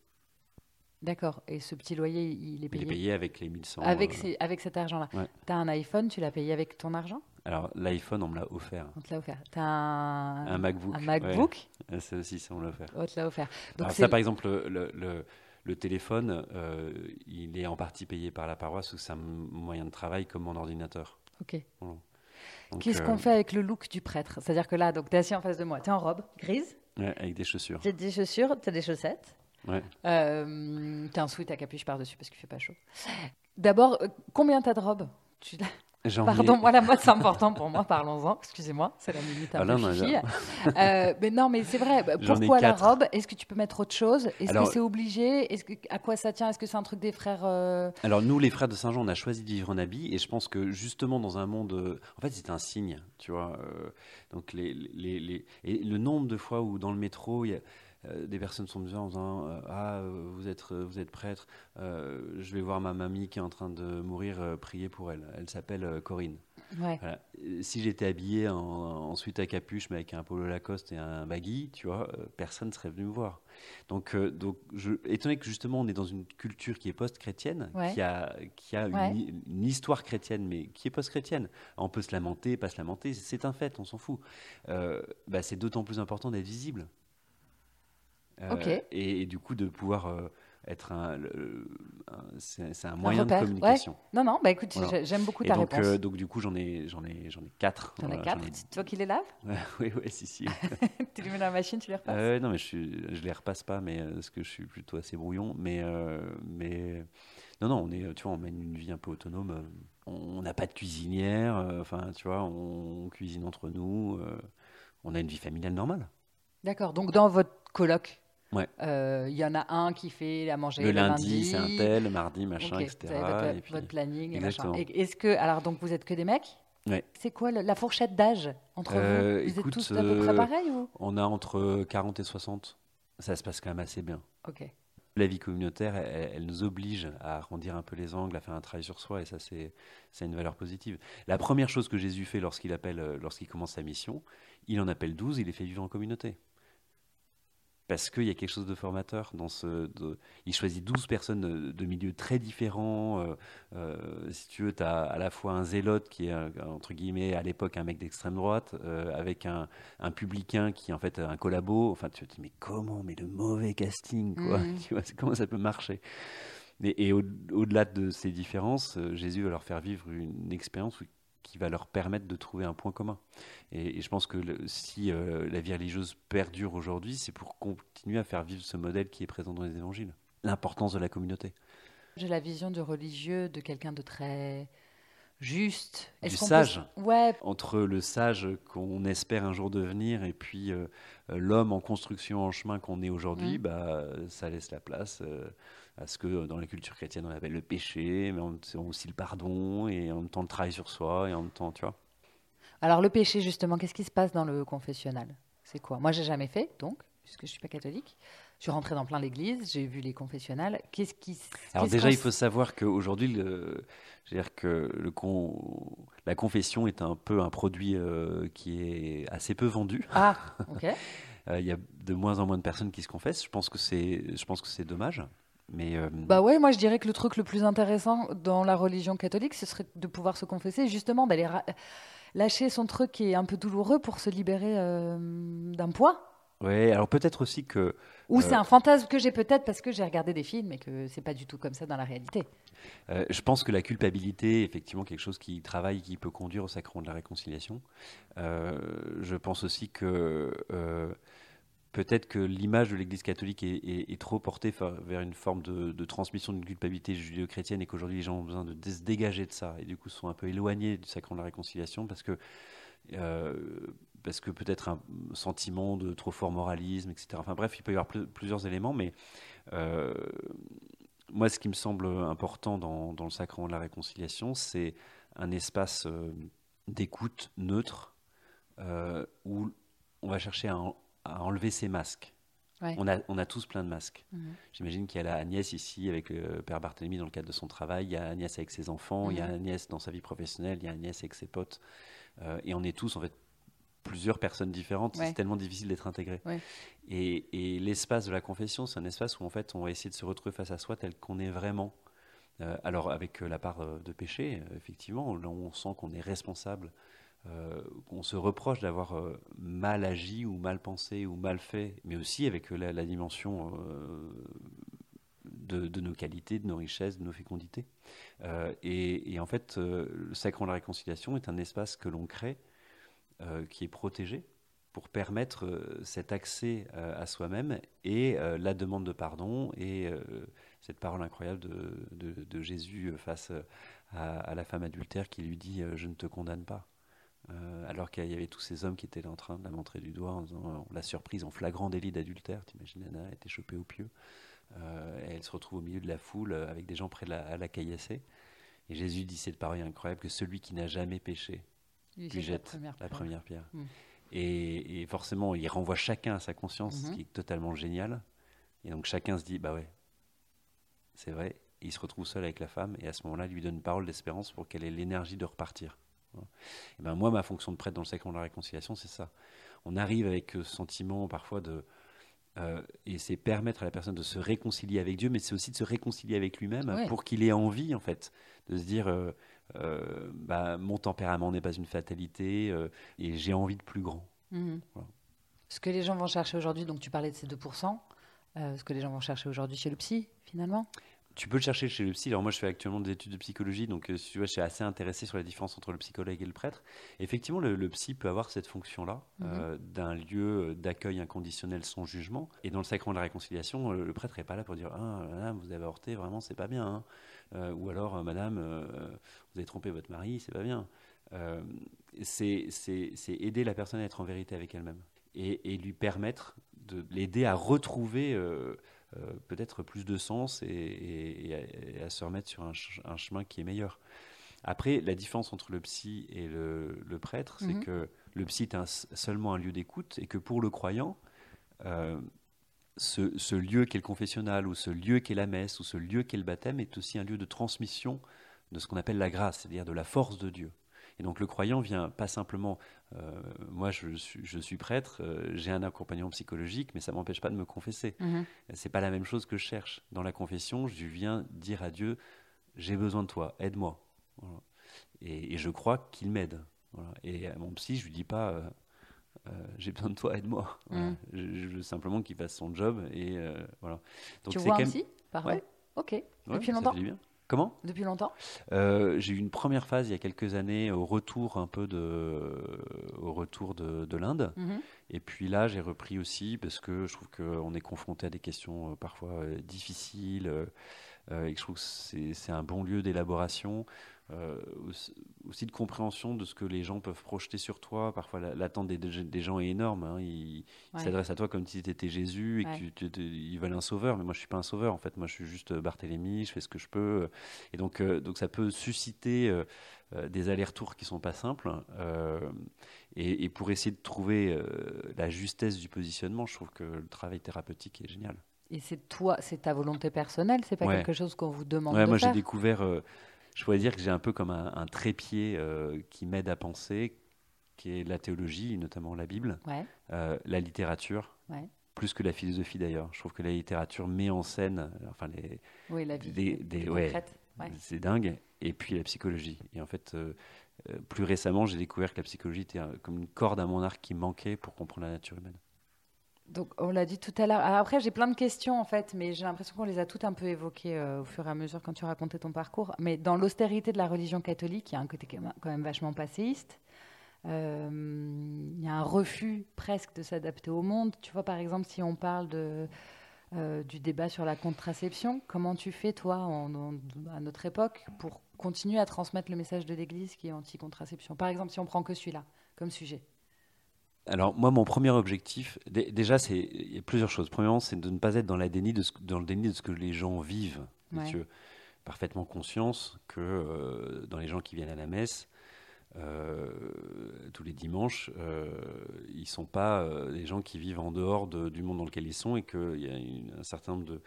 D'accord. Et ce petit loyer, il est payé Il est payé? avec les 1100. Avec, avec cet argent-là. Tu as un iPhone, tu l'as payé avec ton argent? Alors, l'iPhone, on me l'a offert. On te l'a offert. Tu as un... un MacBook. Un MacBook ouais. Ça aussi, ça, on l'a offert. On te l'a offert. Donc Alors ça, par exemple, le, le, le téléphone, euh, il est en partie payé par la paroisse ou c'est un moyen de travail comme mon ordinateur. Ok. Qu'est-ce qu'on euh, fait avec le look du prêtre? C'est-à-dire que là, tu es assis en face de moi, tu es en robe grise. Ouais, avec des chaussures. Tu as des chaussures, tu as des chaussettes. Ouais. Euh, tu as un sweat à capuche par-dessus parce qu'il fait pas chaud. D'abord, euh, combien tu as de robes? Tu... Pardon, moi la mode c'est important pour moi, parlons-en. Excusez-moi, c'est la minute à ah, euh, mais non, mais c'est vrai. Pourquoi la robe? Est-ce que tu peux mettre autre chose? Est-ce que c'est obligé? Est-ce que à quoi ça tient? Est-ce que c'est un truc des frères euh Alors nous, les frères de Saint-Jean, on a choisi de vivre en habit, et je pense que justement dans un monde, euh, en fait, c'est un signe, tu vois. donc les, les, les, et le nombre de fois où dans le métro, il y a des personnes sont venues en disant euh, Ah, euh, vous êtes, vous êtes prêtre, je vais voir ma mamie qui est en train de mourir, prier pour elle. Elle s'appelle Corinne. Si j'étais habillé en, en, suite à capuche, mais avec un polo Lacoste et un baggy, tu vois, personne ne serait venu me voir. Donc, donc je, étonné que justement on est dans une culture qui est post-chrétienne, qui a, qui a une, histoire chrétienne, mais qui est post-chrétienne. On peut se lamenter, pas se lamenter, c'est un fait, on s'en fout. bah, c'est d'autant plus important d'être visible. Euh, et, du coup, de pouvoir euh, être un, c'est un moyen de communication. Non, non, bah écoute, j'aime beaucoup ta donc, réponse. Euh, donc du coup, j'en ai, j'en ai, j'en ai quatre. J'en ai quatre. C'est toi qui les laves (laughs) Oui, oui, si, si. (laughs) tu les mets dans la machine, tu les repasses Non, mais je, suis, je les repasse pas, mais parce que je suis plutôt assez brouillon. Mais, mais non, non, on est, tu vois, on mène une vie un peu autonome. On n'a pas de cuisinière. Enfin, tu vois, on, cuisine entre nous. on a une vie familiale normale. D'accord. Donc dans votre colloque, il ouais. euh, y en a un qui fait à manger le, lundi, c'est un tel, le mardi, machin, etc. Vous avez votre, puis... votre planning et machin. Est-ce que, alors donc vous êtes que des mecs? Ouais. C'est quoi la fourchette d'âge entre euh, vous Vous êtes tous à peu près euh, pareils ou On a entre 40 et 60. Ça se passe quand même assez bien. Ok. La vie communautaire, elle, elle, nous oblige à arrondir un peu les angles, à faire un travail sur soi, et ça, c'est une valeur positive. La première chose que Jésus fait lorsqu'il appelle, lorsqu'il commence sa mission, il en appelle 12, il les fait vivre en communauté parce qu'il y a quelque chose de formateur dans ce. il choisit 12 personnes de milieux très différents. Euh, euh, si tu veux, tu as à la fois un zélote qui est, entre guillemets, à l'époque, un mec d'extrême droite, euh, avec un, un, publicain qui est en fait un collabo. Enfin, tu te dis, mais comment Mais le mauvais casting, quoi. Mmh. (laughs) Tu vois, comment ça peut marcher? Et, et au-delà de ces différences, Jésus va leur faire vivre une expérience où qui va leur permettre de trouver un point commun. Et, je pense que si euh, la vie religieuse perdure aujourd'hui, c'est pour continuer à faire vivre ce modèle qui est présent dans les évangiles. L'importance de la communauté. J'ai la vision du religieux, de quelqu'un de très juste. Du sage. Ouais. Entre le sage qu'on espère un jour devenir et puis euh, l'homme en construction en chemin qu'on est aujourd'hui, mmh. bah, ça laisse la place. Euh, à ce que dans la culture chrétienne on appelle le péché, mais on aussi le pardon et en même temps le travail sur soi et en même temps, tu vois. Alors le péché justement, qu'est-ce qui se passe dans le confessionnal? C'est quoi? Moi, j'ai jamais fait, donc, puisque je suis pas catholique. Je suis rentrée dans plein l'église, j'ai vu les confessionnels. Qu'est-ce qui Alors déjà, il faut savoir qu'aujourd'hui, le, dire que le la confession est un peu un produit euh, qui est assez peu vendu. Ah, (laughs) ok. Euh, il y a de moins en moins de personnes qui se confessent. Je pense que c'est, je pense que c'est dommage. Mais euh, Bah ouais, moi je dirais que le truc le plus intéressant dans la religion catholique, ce serait de pouvoir se confesser, justement d'aller lâcher son truc qui est un peu douloureux pour se libérer d'un poids. Oui, alors peut-être aussi que. Ou c'est un fantasme que j'ai peut-être parce que j'ai regardé des films et que c'est pas du tout comme ça dans la réalité. Euh, je pense que la culpabilité est effectivement quelque chose qui travaille, qui peut conduire au sacrement de la réconciliation. Euh, je pense aussi que euh, peut-être que l'image de l'Église catholique est, trop portée vers une forme de, transmission d'une culpabilité judéo-chrétienne et qu'aujourd'hui les gens ont besoin de se dégager de ça et du coup sont un peu éloignés du sacrement de la réconciliation parce que parce que peut-être un sentiment de trop fort moralisme, etc. Enfin bref, il peut y avoir plusieurs éléments, mais moi, ce qui me semble important dans, le sacrement de la réconciliation, c'est un espace euh, d'écoute neutre euh, où on va chercher à, enlever ses masques. On, a, on, a, tous plein de masques. Mhm. J'imagine qu'il y a la Agnès ici avec le père Barthélemy dans le cadre de son travail, il y a Agnès avec ses enfants, il y a mhm. Agnès dans sa vie professionnelle, il y a Agnès avec ses potes. Euh, et on est tous en fait plusieurs personnes différentes, c'est tellement difficile d'être intégré. Et, l'espace de la confession, c'est un espace où en fait on va essayer de se retrouver face à soi tel qu'on est vraiment. Euh, alors avec euh, la part de péché, effectivement, là on sent qu'on est responsable, qu'on se reproche d'avoir mal agi ou mal pensé ou mal fait, mais aussi avec la, dimension de, nos qualités, de nos richesses, de nos fécondités. Et, en fait, le sacrement de la réconciliation est un espace que l'on crée euh, qui est protégé pour permettre euh, cet accès euh, à soi-même et la demande de pardon et cette parole incroyable de, Jésus face à, la femme adultère qui lui dit Je ne te condamne pas. Alors qu'il y avait tous ces hommes qui étaient en train de la montrer du doigt en disant la surprise en flagrant délit d'adultère. T'imagines, Anna a été chopée au pieu. et elle se retrouve au milieu de la foule avec des gens près de la, à la caillasser. Et Jésus dit cette parole incroyable que celui qui n'a jamais péché lui jette la première pierre. Hmm. Et, forcément, il renvoie chacun à sa conscience, ce mhm. qui est totalement génial. Et donc chacun se dit, bah ouais, c'est vrai. il se retrouve seul avec la femme, et à ce moment-là, il lui donne une parole d'espérance pour qu'elle ait l'énergie de repartir. Et ben moi, ma fonction de prêtre dans le sacrement de la réconciliation, c'est ça. On arrive avec ce sentiment parfois de, euh, et c'est permettre à la personne de se réconcilier avec Dieu, mais c'est aussi de se réconcilier avec lui-même pour qu'il ait envie, en fait, de se dire euh, euh, bah, mon tempérament n'est pas une fatalité et j'ai envie de plus grand. Mhm. Ce que les gens vont chercher aujourd'hui, donc tu parlais de ces 2%, ce que les gens vont chercher aujourd'hui chez le psy, finalement? Tu peux le chercher chez le psy. Alors moi, je fais actuellement des études de psychologie, donc euh, tu vois, je suis assez intéressé sur la différence entre le psychologue et le prêtre. effectivement, le, psy peut avoir cette fonction-là, mhm. euh, d'un lieu d'accueil inconditionnel sans jugement. Et dans le sacrement de la réconciliation, euh, le prêtre n'est pas là pour dire ah, madame, vous avez avorté, vraiment, c'est pas bien. Hein. ou alors, madame, vous avez trompé votre mari, c'est pas bien. c'est aider la personne à être en vérité avec elle-même et, et, lui permettre de l'aider à retrouver euh, peut-être plus de sens et, à, se remettre sur un, chemin qui est meilleur. Après, la différence entre le psy et le, prêtre, c'est mhm. que le psy est seulement un lieu d'écoute et que pour le croyant, euh, ce, lieu qu'est le confessionnal ou ce lieu qu'est la messe ou ce lieu qu'est le baptême est aussi un lieu de transmission de ce qu'on appelle la grâce, c'est-à-dire de la force de Dieu. Et donc le croyant vient pas simplement, euh, moi je suis, prêtre, euh, j'ai un accompagnement psychologique, mais ça m'empêche pas de me confesser. Ce n'est C'est pas la même chose que je cherche. Dans la confession, je viens dire à Dieu, j'ai besoin de toi, aide-moi. Et, je crois qu'il m'aide. Et à mon psy, je lui dis pas, euh, (laughs) j'ai besoin de toi, aide-moi. Mhm. Je, veux simplement qu'il fasse son job et voilà. Donc, tu vois un psy, pareil. Ok. Depuis longtemps? bien. Comment? Depuis longtemps? Euh, J'ai eu une première phase il y a quelques années au retour un peu de, au retour de, l'Inde. Mhm. Et puis là, j'ai repris aussi parce que je trouve qu'on est confronté à des questions euh, parfois euh, difficiles et que je trouve que c'est un bon lieu d'élaboration. Aussi de compréhension de ce que les gens peuvent projeter sur toi. Parfois, l'attente des, gens est énorme. Hein. Ils s'adressent à toi comme si tu étais Jésus et qu'ils veulent un sauveur. Mais moi, je suis pas un sauveur. En fait, moi, je suis juste Barthélemy. Je fais ce que je peux. Et donc, donc ça peut susciter des allers-retours qui sont pas simples. Et, et, pour essayer de trouver la justesse du positionnement, je trouve que le travail thérapeutique est génial. Et c'est toi, c'est ta volonté personnelle, c'est pas quelque chose qu'on vous demande ouais, de moi j'ai découvert, euh, je pourrais dire que j'ai un peu comme un, trépied euh, qui m'aide à penser, qui est la théologie, notamment la Bible, euh, la littérature, plus que la philosophie d'ailleurs. Je trouve que la littérature met en scène, enfin les, oui, la vie des, des c'est dingue. Et puis la psychologie. Et en fait, plus récemment, j'ai découvert que la psychologie était comme une corde à mon arc qui manquait pour comprendre la nature humaine. Donc, on l'a dit tout à l'heure. Après, j'ai plein de questions en fait, mais j'ai l'impression qu'on les a toutes un peu évoquées euh, au fur et à mesure quand tu racontais ton parcours. Mais dans l'austérité de la religion catholique, il y a un côté quand même vachement passéiste. Euh, il y a un refus presque de s'adapter au monde. Tu vois, par exemple, si on parle euh, du débat sur la contraception, comment tu fais, toi, à notre époque, pour continuer à transmettre le message de l'Église qui est anti-contraception? Par exemple, si on prend que celui-là comme sujet. Alors moi, mon premier objectif, déjà, c'est il y a plusieurs choses. Premièrement, c'est de ne pas être dans, la déni de ce, dans le déni de ce que les gens vivent. Ouais. parfaitement conscience que euh, dans les gens qui viennent à la messe euh, tous les dimanches, euh, ils ne sont pas des gens qui vivent en dehors du monde dans lequel ils sont et qu'il y a un certain nombre de,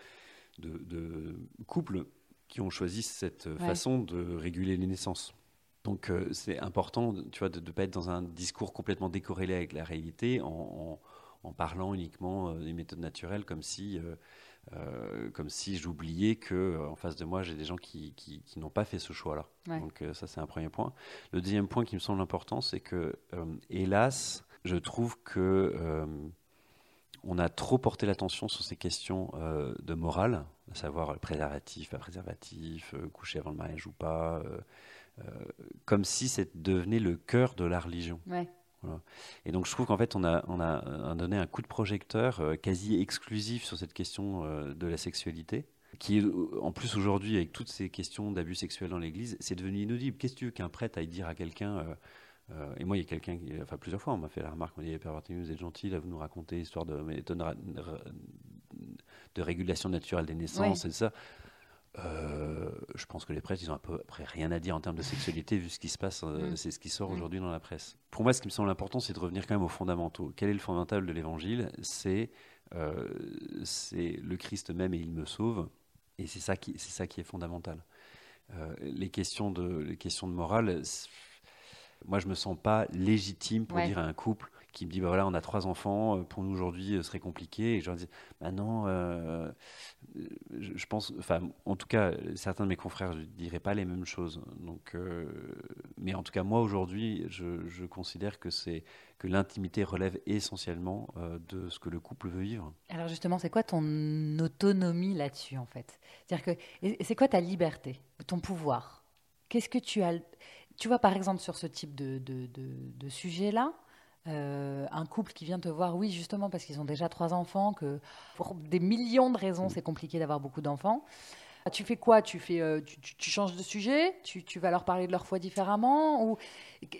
de, couples qui ont choisi cette façon de réguler les naissances. Donc euh, c'est important, tu vois, de ne pas être dans un discours complètement décorrélé avec la réalité, en, parlant uniquement euh, des méthodes naturelles, comme si, euh, comme si j'oubliais que en face de moi j'ai des gens qui, qui, n'ont pas fait ce choix-là. Donc ça c'est un premier point. Le deuxième point qui me semble important, c'est que hélas, je trouve que on a trop porté l'attention sur ces questions de morale, à savoir préservatif, pas préservatif, coucher avant le mariage ou pas. Euh, comme si ça devenait le cœur de la religion. Et donc je trouve qu'en fait on a, on a donné un coup de projecteur euh, quasi exclusif sur cette question euh, de la sexualité qui en plus aujourd'hui avec toutes ces questions d'abus sexuels dans l'Église, c'est devenu inaudible. Qu'est-ce que tu veux qu'un prêtre aille dire à quelqu'un Et moi, il y a quelqu'un, enfin plusieurs fois, on m'a fait la remarque, on m'a dit, Père vous êtes gentil, là, vous nous racontez l'histoire de, de, régulation naturelle des naissances et ça. Euh, je pense que les prêtres, ils ont à peu près rien à dire en termes de sexualité vu ce qui se passe, euh, mm. c'est ce qui sort mm. aujourd'hui dans la presse. Pour moi, ce qui me semble important, c'est de revenir quand même aux fondamentaux. Quel est le fondamental de l'évangile? C'est euh, le Christ même et il me sauve. Et c'est ça, qui, ça qui est fondamental. les, questions de, les questions de morale, moi, je me sens pas légitime pour dire à un couple qui me dit bah voilà on a trois enfants euh, pour nous aujourd'hui euh, ce serait compliqué. Et je leur dis bah non euh, je, pense enfin en tout cas certains de mes confrères ne diraient pas les mêmes choses. Donc mais en tout cas moi aujourd'hui je, je, considère que c'est que l'intimité relève essentiellement de ce que le couple veut vivre. Alors justement c'est quoi ton autonomie là-dessus en fait? C'est-à-dire que c'est quoi ta liberté ton pouvoir? Qu'est-ce que tu as tu vois par exemple sur ce type de, de, de, sujet là euh, un couple qui vient te voir, oui, justement, parce qu'ils ont déjà trois enfants, que pour des millions de raisons, c'est compliqué d'avoir beaucoup d'enfants. Ah, tu fais quoi? Tu, fais, euh, tu, changes de sujet? Tu, vas leur parler de leur foi différemment?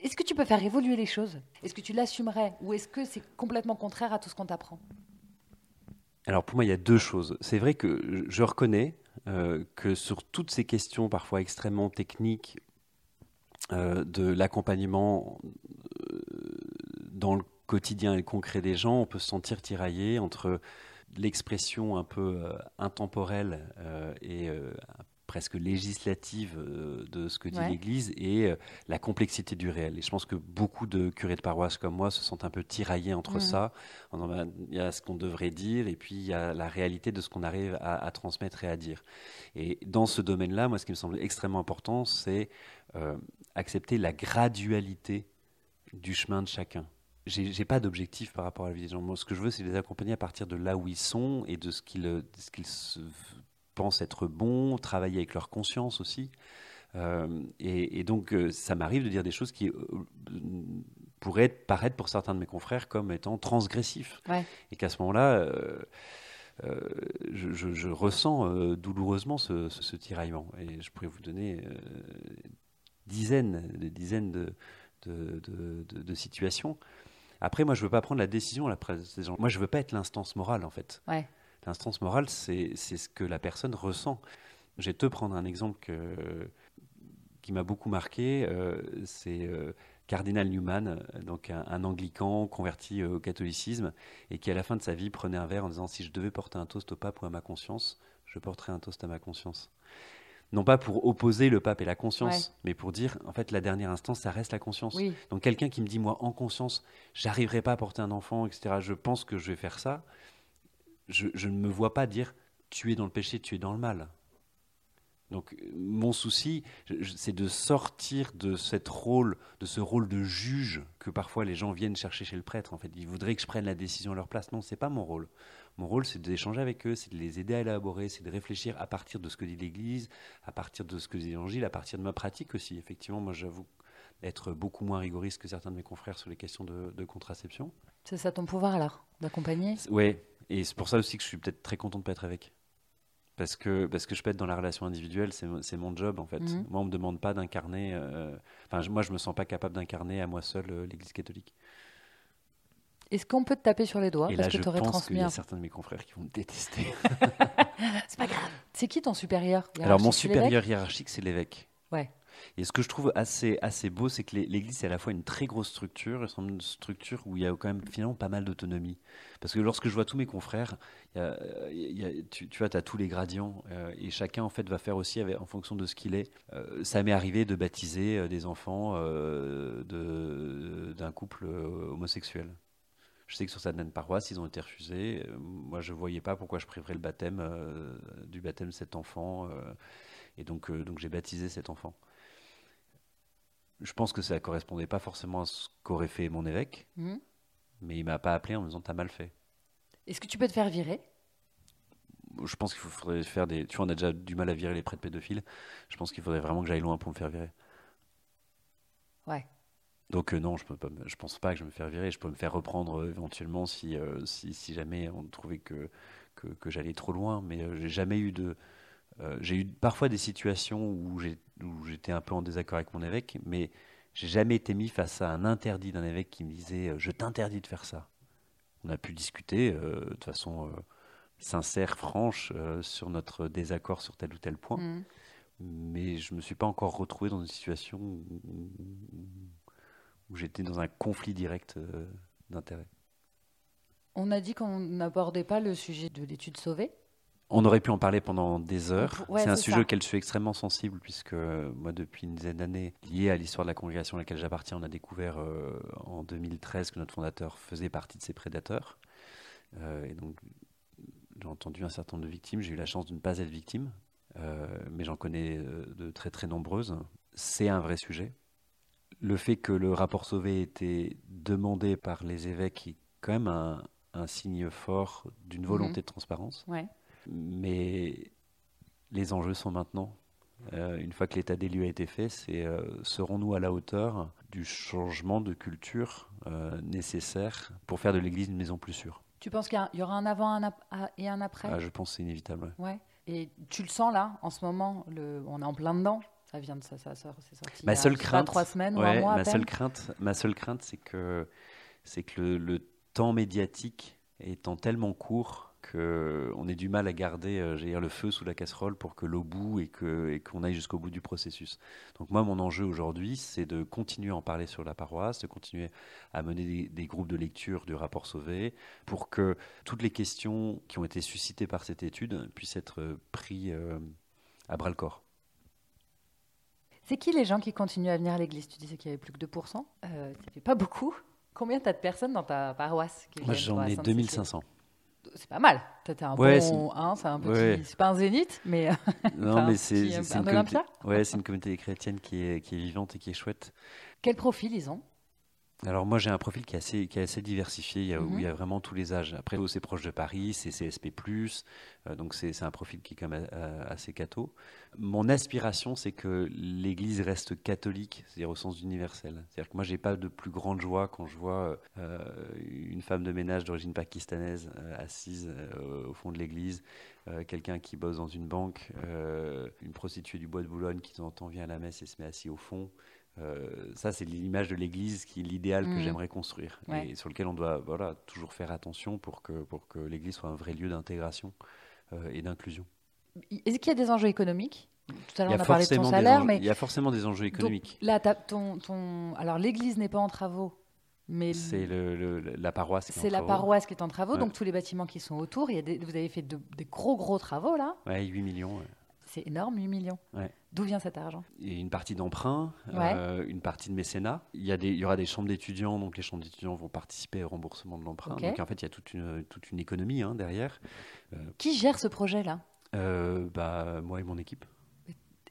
Est-ce que tu peux faire évoluer les choses? Est-ce que tu l'assumerais? Ou est-ce que c'est complètement contraire à tout ce qu'on t'apprend? Alors pour moi, il y a deux choses. C'est vrai que je reconnais euh, que sur toutes ces questions parfois extrêmement techniques de l'accompagnement dans le quotidien et le concret des gens, on peut se sentir tiraillé entre l'expression un peu euh, intemporelle euh, et euh, presque législative de ce que dit l'Église et la complexité du réel. Et je pense que beaucoup de curés de paroisse comme moi se sentent un peu tiraillés entre ça. Ben, il y a ce qu'on devrait dire et puis il y a la réalité de ce qu'on arrive à, à, transmettre et à dire. Et dans ce domaine-là, moi, ce qui me semble extrêmement important, c'est accepter la gradualité du chemin de chacun j'ai pas d'objectif par rapport à la vie des gens. Moi, ce que je veux, c'est les accompagner à partir de là où ils sont et de ce qu'ils pensent être bon, travailler avec leur conscience aussi. Euh, et, donc, euh, ça m'arrive de dire des choses qui euh, pourraient paraître pour certains de mes confrères comme étant transgressifs. Et qu'à ce moment-là, je, je, ressens douloureusement ce, ce, tiraillement. Et je pourrais vous donner dizaines, des dizaines de, de, de, de, situations. Après, moi, je veux pas prendre la décision à la gens. Moi, je veux pas être l'instance morale, en fait. Ouais. L'instance morale, c'est ce que la personne ressent. Je vais te prendre un exemple que, qui m'a beaucoup marqué. Euh, c'est euh, Cardinal Newman, donc un, anglican converti au catholicisme, et qui à la fin de sa vie prenait un verre en disant si je devais porter un toast au pape ou à ma conscience, je porterais un toast à ma conscience. Non pas pour opposer le pape et la conscience, mais pour dire en fait la dernière instance, ça reste la conscience. Donc quelqu'un qui me dit moi en conscience, j'arriverai pas à porter un enfant, etc. Je pense que je vais faire ça. Je, je ne me vois pas dire tu es dans le péché, tu es dans le mal. Donc mon souci, c'est de sortir de cette rôle, de ce rôle de juge que parfois les gens viennent chercher chez le prêtre. En fait, ils voudraient que je prenne la décision à leur place. Non, c'est pas mon rôle. Mon rôle, c'est d'échanger avec eux, c'est de les aider à élaborer, c'est de réfléchir à partir de ce que dit l'Église, à partir de ce que dit l'Évangile, à partir de ma pratique aussi. Effectivement, moi, j'avoue être beaucoup moins rigoriste que certains de mes confrères sur les questions de, contraception. C'est ça ton pouvoir alors, d'accompagner? Oui, et c'est pour ça aussi que je suis peut-être très content de ne pas être avec parce que, parce que je peux être dans la relation individuelle, c'est mon job en fait. Mhm. Moi, on ne me demande pas d'incarner. Euh, enfin, moi, je me sens pas capable d'incarner à moi seul euh, l'Église catholique. Est-ce qu'on peut te taper sur les doigts Et parce là, que je pense qu'il y a certains de mes confrères qui vont me détester. (laughs) (laughs) c'est pas grave. C'est qui ton supérieur Alors, mon supérieur hiérarchique, c'est l'évêque. Ouais. Et ce que je trouve assez, assez beau, c'est que l'Église, c'est à la fois une très grosse structure, et une structure où il y a quand même finalement pas mal d'autonomie. Parce que lorsque je vois tous mes confrères, tu, vois, tu as tous les gradients, euh, et chacun en fait va faire aussi en fonction de ce qu'il est. Euh, ça m'est arrivé de baptiser euh, des enfants d'un couple homosexuel. Je sais que sur certaines paroisses, ils ont été refusés. Moi, je ne voyais pas pourquoi je priverais le baptême, du baptême de cet enfant. et donc, donc j'ai baptisé cet enfant je pense que ça correspondait pas forcément à ce qu'aurait fait mon évêque, mhm. mais il m'a pas appelé en me disant t'as mal fait. Est-ce que tu peux te faire virer? Je pense qu'il faudrait faire des. Tu vois, on a déjà du mal à virer les prêtres pédophiles. Je pense qu'il faudrait vraiment que j'aille loin pour me faire virer. Ouais. Donc euh, non, je peux pas, je pense pas que je vais me faire virer. Je peux me faire reprendre euh, éventuellement si, euh, si, si, jamais on trouvait que, que, que j'allais trop loin. Mais j'ai jamais eu de, euh, j'ai eu parfois des situations où j'étais un peu en désaccord avec mon évêque, mais j'ai jamais été mis face à un interdit d'un évêque qui me disait euh, je t'interdis de faire ça. On a pu discuter euh, de façon sincère, franche, sur notre désaccord sur tel ou tel point, mmh. mais je me suis pas encore retrouvé dans une situation où, où j'étais dans un conflit direct d'intérêt. On a dit qu'on n'abordait pas le sujet de l'étude sauvée. On aurait pu en parler pendant des heures. c'est un sujet auquel je suis extrêmement sensible, puisque moi, depuis une dizaine d'années, lié à l'histoire de la congrégation à laquelle j'appartiens, on a découvert euh, en 2013 que notre fondateur faisait partie de ces prédateurs. Euh, et donc, j'ai entendu un certain nombre de victimes. J'ai eu la chance de ne pas être victime, euh, mais j'en connais de très très nombreuses. C'est un vrai sujet. Le fait que le rapport Sauvé ait été demandé par les évêques est quand même un, signe fort d'une volonté mhm. de transparence. Ouais. Mais les enjeux sont maintenant. Euh, une fois que l'état des lieux a été fait, c'est euh, serons-nous à la hauteur du changement de culture euh, nécessaire pour faire de l'Église une maison plus sûre? Tu penses qu'il y, aura un avant et un après? Ah, Je pense que c'est inévitable. Ouais. Et tu le sens là, en ce moment, le, on est en plein dedans. Ça vient de ça, ça sort, c'est sorti. Ma seule crainte, trois semaines ou un mois. Ma seule crainte, ma seule crainte, c'est que c'est que le, le temps médiatique étant tellement court on ait du mal à garder euh, le feu sous la casserole pour que l'eau boue et qu'on aille jusqu'au bout du processus. Donc moi, mon enjeu aujourd'hui, c'est de continuer à en parler sur la paroisse, de continuer à mener des, groupes de lecture du rapport Sauvé pour que toutes les questions qui ont été suscitées par cette étude puissent être euh, prises euh, à bras le corps. C'est qui les gens qui continuent à venir à l'église? Tu disais qu'il y avait plus que 2%. Euh, ça fait pas beaucoup. Combien tu as de personnes dans ta paroisse Moi, j'en ai 2500 c'est pas mal. T'as un bon, hein, c'est un petit, c'est pas un zénith, mais (laughs) non, mais c'est une communauté, ouais, c'est une communauté chrétienne qui est qui est vivante et qui est chouette. Quel profil ils ont? Alors moi j'ai un profil qui est assez, qui est assez diversifié, il y a, où Mhm. il y a vraiment tous les âges. Après c'est proche de Paris, c'est CSP+, euh, donc c'est un profil qui est quand même euh, assez catho. Mon aspiration c'est que l'Église reste catholique, c'est-à-dire au sens universel. C'est-à-dire que moi j'ai pas de plus grande joie quand je vois euh, une femme de ménage d'origine pakistanaise euh, assise au fond de l'Église, quelqu'un qui bosse dans une banque, une prostituée du bois de Boulogne qui de temps en temps vient à la messe et se met assis au fond. Euh, ça, c'est l'image de l'Église qui est l'idéal que Mhm. j'aimerais construire Ouais. et sur lequel on doit voilà, toujours faire attention pour que, pour que l'Église soit un vrai lieu d'intégration euh, et d'inclusion. Est-ce qu'il y a des enjeux économiques? Tout à l'heure, on a parlé de ton salaire, enjeux- mais il y a forcément des enjeux donc, économiques. là, ton, ton... alors l'église n'est pas en travaux, mais C'est le, le- la paroisse. qui est en c'est la travaux. paroisse qui est en travaux, Ouais. donc tous les bâtiments qui sont autour. Il y a des- vous avez fait de- des gros, gros travaux là? Ouais, 8 millions. ouais. C'est énorme, 8 millions. Ouais. D'où vient cet argent? Et une partie d'emprunt, Ouais. euh, une partie de mécénat. Il y, a des, il y aura des chambres d'étudiants, donc les chambres d'étudiants vont participer au remboursement de l'emprunt. Donc en fait, il y a toute une, toute une économie hein, derrière. Qui gère ce projet-là? Euh, bah, moi et mon équipe.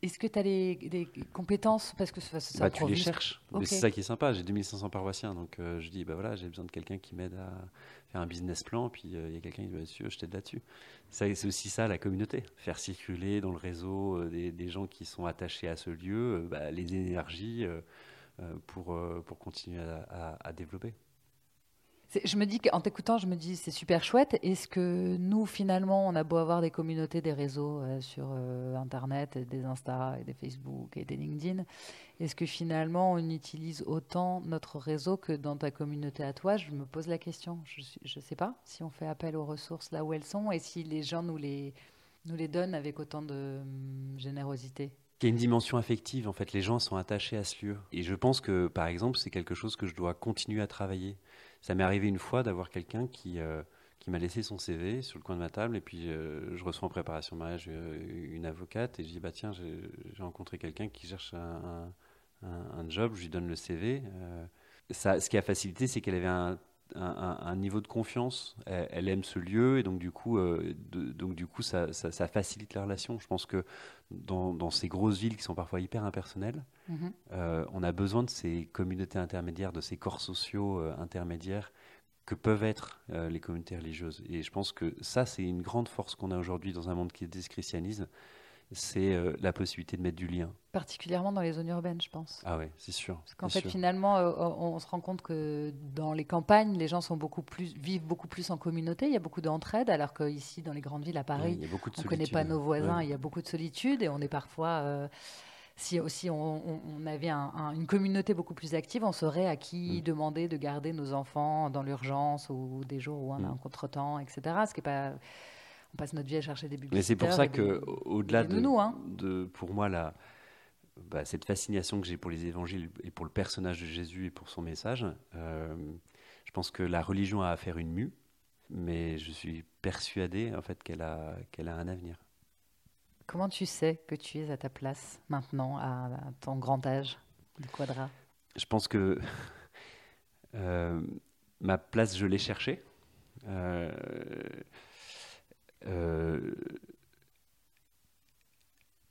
Est-ce que tu as des, des compétences? Parce que ça, ça Bah, tu les cherches. Mais Ok. C'est ça qui est sympa. J'ai 2500 paroissiens, donc euh, je dis, bah voilà, j'ai besoin de quelqu'un qui m'aide à un business plan. Puis euh, il y a quelqu'un qui dit, bah, monsieur, je t'aide là-dessus. C'est aussi ça la communauté. Faire circuler dans le réseau euh, des, gens qui sont attachés à ce lieu, euh, bah, les énergies pour, pour continuer à, développer. Je me dis qu'en t'écoutant, je me dis c'est super chouette. Est-ce que nous, finalement, on a beau avoir des communautés, des réseaux sur Internet, et des Insta, et des Facebook et des LinkedIn, est-ce que finalement on utilise autant notre réseau que dans ta communauté à toi? Je me pose la question. Je ne sais pas si on fait appel aux ressources là où elles sont et si les gens nous les, nous les donnent avec autant de hum, générosité. Il y a une dimension affective, en fait, les gens sont attachés à ce lieu. Et je pense que, par exemple, c'est quelque chose que je dois continuer à travailler. Ça m'est arrivé une fois d'avoir quelqu'un qui, euh, qui m'a laissé son CV sur le coin de ma table, et puis euh, je reçois en préparation de mariage euh, une avocate, et je dis, bah tiens, j'ai rencontré quelqu'un qui cherche un- un- un job, je lui donne le CV. euh, ça, ce qui a facilité, c'est qu'elle avait un, un- un- un niveau de confiance, elle, elle aime ce lieu, et donc du coup, euh, de- donc, du coup ça, ça- ça facilite la relation. Je pense que dans, dans ces grosses villes qui sont parfois hyper impersonnelles, Mhm. euh, on a besoin de ces communautés intermédiaires, de ces corps sociaux euh, intermédiaires que peuvent être les communautés religieuses. Et je pense que ça, c'est une grande force qu'on a aujourd'hui dans un monde qui se christianise, c'est euh, la possibilité de mettre du lien. Particulièrement dans les zones urbaines, je pense. Ah ouais, c'est sûr. Parce qu'en fait, sûr. finalement, euh, on, on se rend compte que dans les campagnes, les gens sont beaucoup plus, vivent beaucoup plus en communauté. Il y a beaucoup d'entraide, alors qu'ici, dans les grandes villes, à Paris, on ne connaît pas nos voisins. Ouais. Il y a beaucoup de solitude et on est parfois. euh, si aussi on, avait un- un- une communauté beaucoup plus active, on saurait à qui Mm. demander de garder nos enfants dans l'urgence ou des jours où on a Mm. un contretemps, etc. Ce qui est pas. On passe notre vie à chercher des Mais c'est pour ça que, au- au-delà de, hein. de, pour moi, la, bah, cette fascination que j'ai pour les évangiles et pour le personnage de Jésus et pour son message, euh, je pense que la religion a à faire une mue, mais je suis persuadé en fait qu'elle a, qu'elle a un avenir. Comment tu sais que tu es à ta place maintenant, à, à ton grand âge du quadra? Je pense que euh, ma place, je l'ai cherchée. Euh,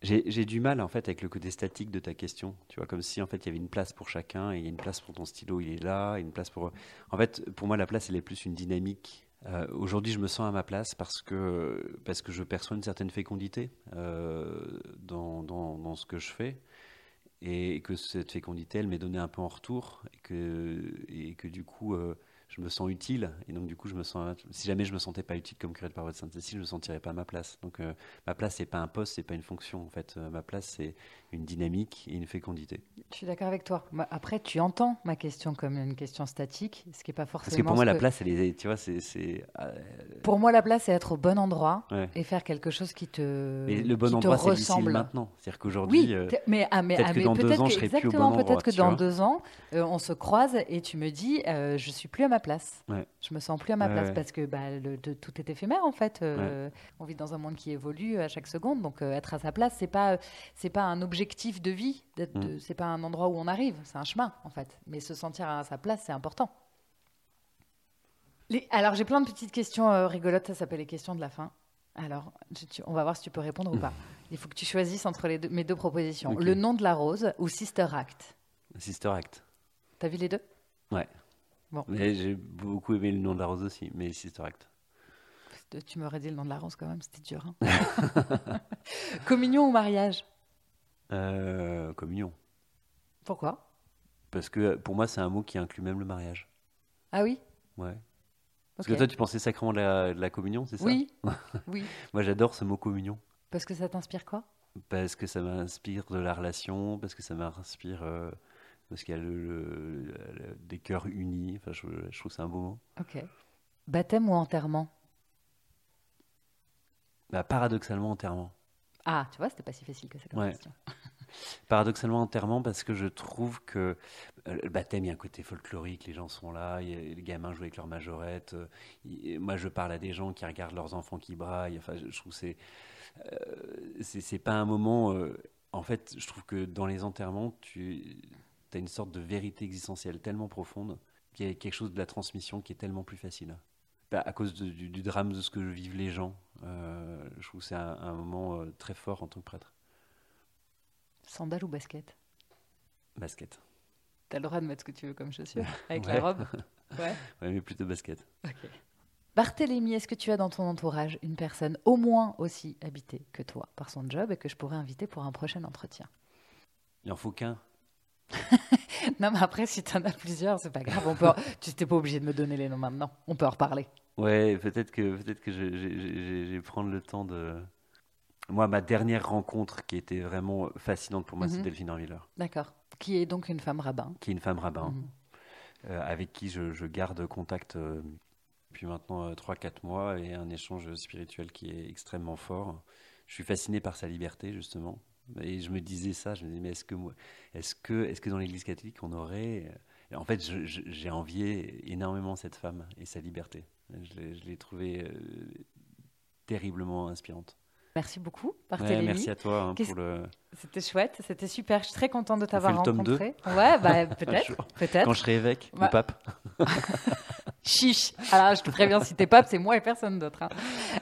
j'ai j'ai du mal en fait avec le côté statique de ta question, tu vois, comme si en fait il y avait une place pour chacun et il y a une place pour ton stylo, il est là, une place pour. En fait, pour moi, la place, elle est plus une dynamique. Euh, Aujourd'hui, je me sens à ma place parce que parce que je perçois une certaine fécondité euh, dans, dans, ce que je fais et que cette fécondité, elle m'est donnée un peu en retour et que et que du coup. euh, je me sens utile et donc du coup je me sens si jamais je me sentais pas utile comme curé de paroisse de Sainte-Cécile je me sentirais pas à ma place. Donc euh, ma place c'est pas un poste c'est pas une fonction en fait. Euh, ma place c'est une dynamique et une fécondité Je suis d'accord avec toi. Après, tu entends ma question comme une question statique, ce qui n'est pas forcément. parce que pour moi la place elle est tu vois c'est euh, Pour moi, la place, c'est être au bon endroit ouais. et faire quelque chose qui te, mais le bon endroit c'est ressemble. maintenant c'est-à-dire qu'aujourd'hui Oui, euh, mais, ah, mais, peut-être ah, que dans deux peut-être ans, que- je serai plus au bon endroit, peut-être que dans deux ans, euh, on se croise et tu me dis, euh, je suis plus à ma place. Ouais. Je me sens plus à ma Ouais, place parce que bah, le- de- tout est éphémère en fait. Euh, On vit dans un monde qui évolue à chaque seconde, donc être à sa place, c'est pas c'est pas un objectif de vie. Mm. C'est pas un endroit où on arrive, c'est un chemin en fait. Mais se sentir à sa place, c'est important. Les- Alors j'ai plein de petites questions euh, rigolotes, ça s'appelle les questions de la fin. Alors, tu- tu- on va voir si tu peux répondre ou pas. (laughs) Il faut que tu choisisses entre les deux- mes deux propositions. Le nom de la rose ou Sister Act? Sister Act T'as vu les deux? Ouais. Bon. Mais j'ai beaucoup aimé le nom de la rose aussi, mais Sister Act. Tu m'aurais dit le nom de la rose quand même, c'était dur. hein. (laughs) Communion ou mariage? Euh, communion. Pourquoi? Parce que pour moi, c'est un mot qui inclut même le mariage. Ah oui? Ouais. Parce que toi, tu pensais sacrément de la, de la communion, c'est ça? Oui. (laughs) oui. Moi, j'adore ce mot communion. Parce que ça t'inspire quoi? Parce que ça m'inspire de la relation, parce que ça m'inspire. euh, parce qu'il y a le, le- le- des cœurs unis. Enfin, je, je trouve que c'est un beau mot. Ok. Baptême ou enterrement? Bah, paradoxalement, enterrement. Ah, tu vois, c'était pas si facile que ça comme Ouais. question. (laughs) Paradoxalement, enterrement, parce que je trouve que euh, le baptême, il y a un côté folklorique, les gens sont là, y a- les gamins jouent avec leur majorette. euh, il- moi, je parle à des gens qui regardent leurs enfants qui braillent. Enfin, je, je trouve que c'est. euh, c'est pas un moment. euh, en fait, je trouve que dans les enterrements, tu as une sorte de vérité existentielle tellement profonde qu'il y a quelque chose de la transmission qui est tellement plus facile. Bah, à cause de- du, du drame de ce que vivent les gens. euh, je trouve que c'est un, un moment euh, très fort en tant que prêtre. Sandales ou basket? Basket. T'as le droit de mettre ce que tu veux comme chaussures (laughs) avec Ouais. la robe? (laughs) Ouais. Ouais, mais plutôt basket. Ok. Barthélémy, est-ce que tu as dans ton entourage une personne au moins aussi habitée que toi par son job et que je pourrais inviter pour un prochain entretien? Il en faut qu'un. (laughs) Non, mais après, si tu en as plusieurs, c'est pas grave. On peut... tu n'étais pas obligé de me donner les noms maintenant. On peut en reparler. Ouais, peut-être que peut-être que vais prendre le temps de. Moi, ma dernière rencontre qui était vraiment fascinante pour moi, c'est Mhm. Delphine Orviller, D'accord. Qui est donc une femme rabbin. qui est une femme rabbin, Mhm. euh, avec qui je, je garde contact euh, depuis maintenant 3-4 mois et un échange spirituel qui est extrêmement fort. Je suis fasciné par sa liberté, justement. Et je me disais ça, je me disais, mais est-ce que, est-ce que, est-ce que dans l'Église catholique, on aurait. Et En fait, j'ai envié énormément cette femme et sa liberté. Je l'ai, trouvée euh, terriblement inspirante. Merci beaucoup, Ouais, Barthélémy. merci à toi hein, pour le. C'était chouette, c'était super. Je suis très contente de t'avoir le tome rencontré. Ouais, bah, peut-être. (laughs) Peut-être. Quand je serai évêque, Bah, le pape. (laughs) Chiche. Alors, je te préviens, si t'es pape, c'est moi et personne d'autre. hein.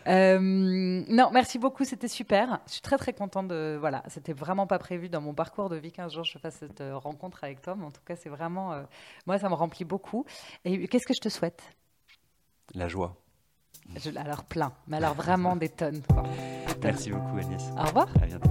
Euh, non, merci beaucoup, c'était super. Je suis très très contente de. Voilà, c'était vraiment pas prévu dans mon parcours de vie qu'un jour je fasse cette euh, rencontre avec toi, mais en tout cas, c'est vraiment. euh, moi, ça me remplit beaucoup. Et qu'est-ce que je te souhaite? La joie. Je- Alors, plein, mais alors vraiment des tonnes. quoi. Des tonnes. Merci beaucoup, Agnès. Au revoir. À bientôt.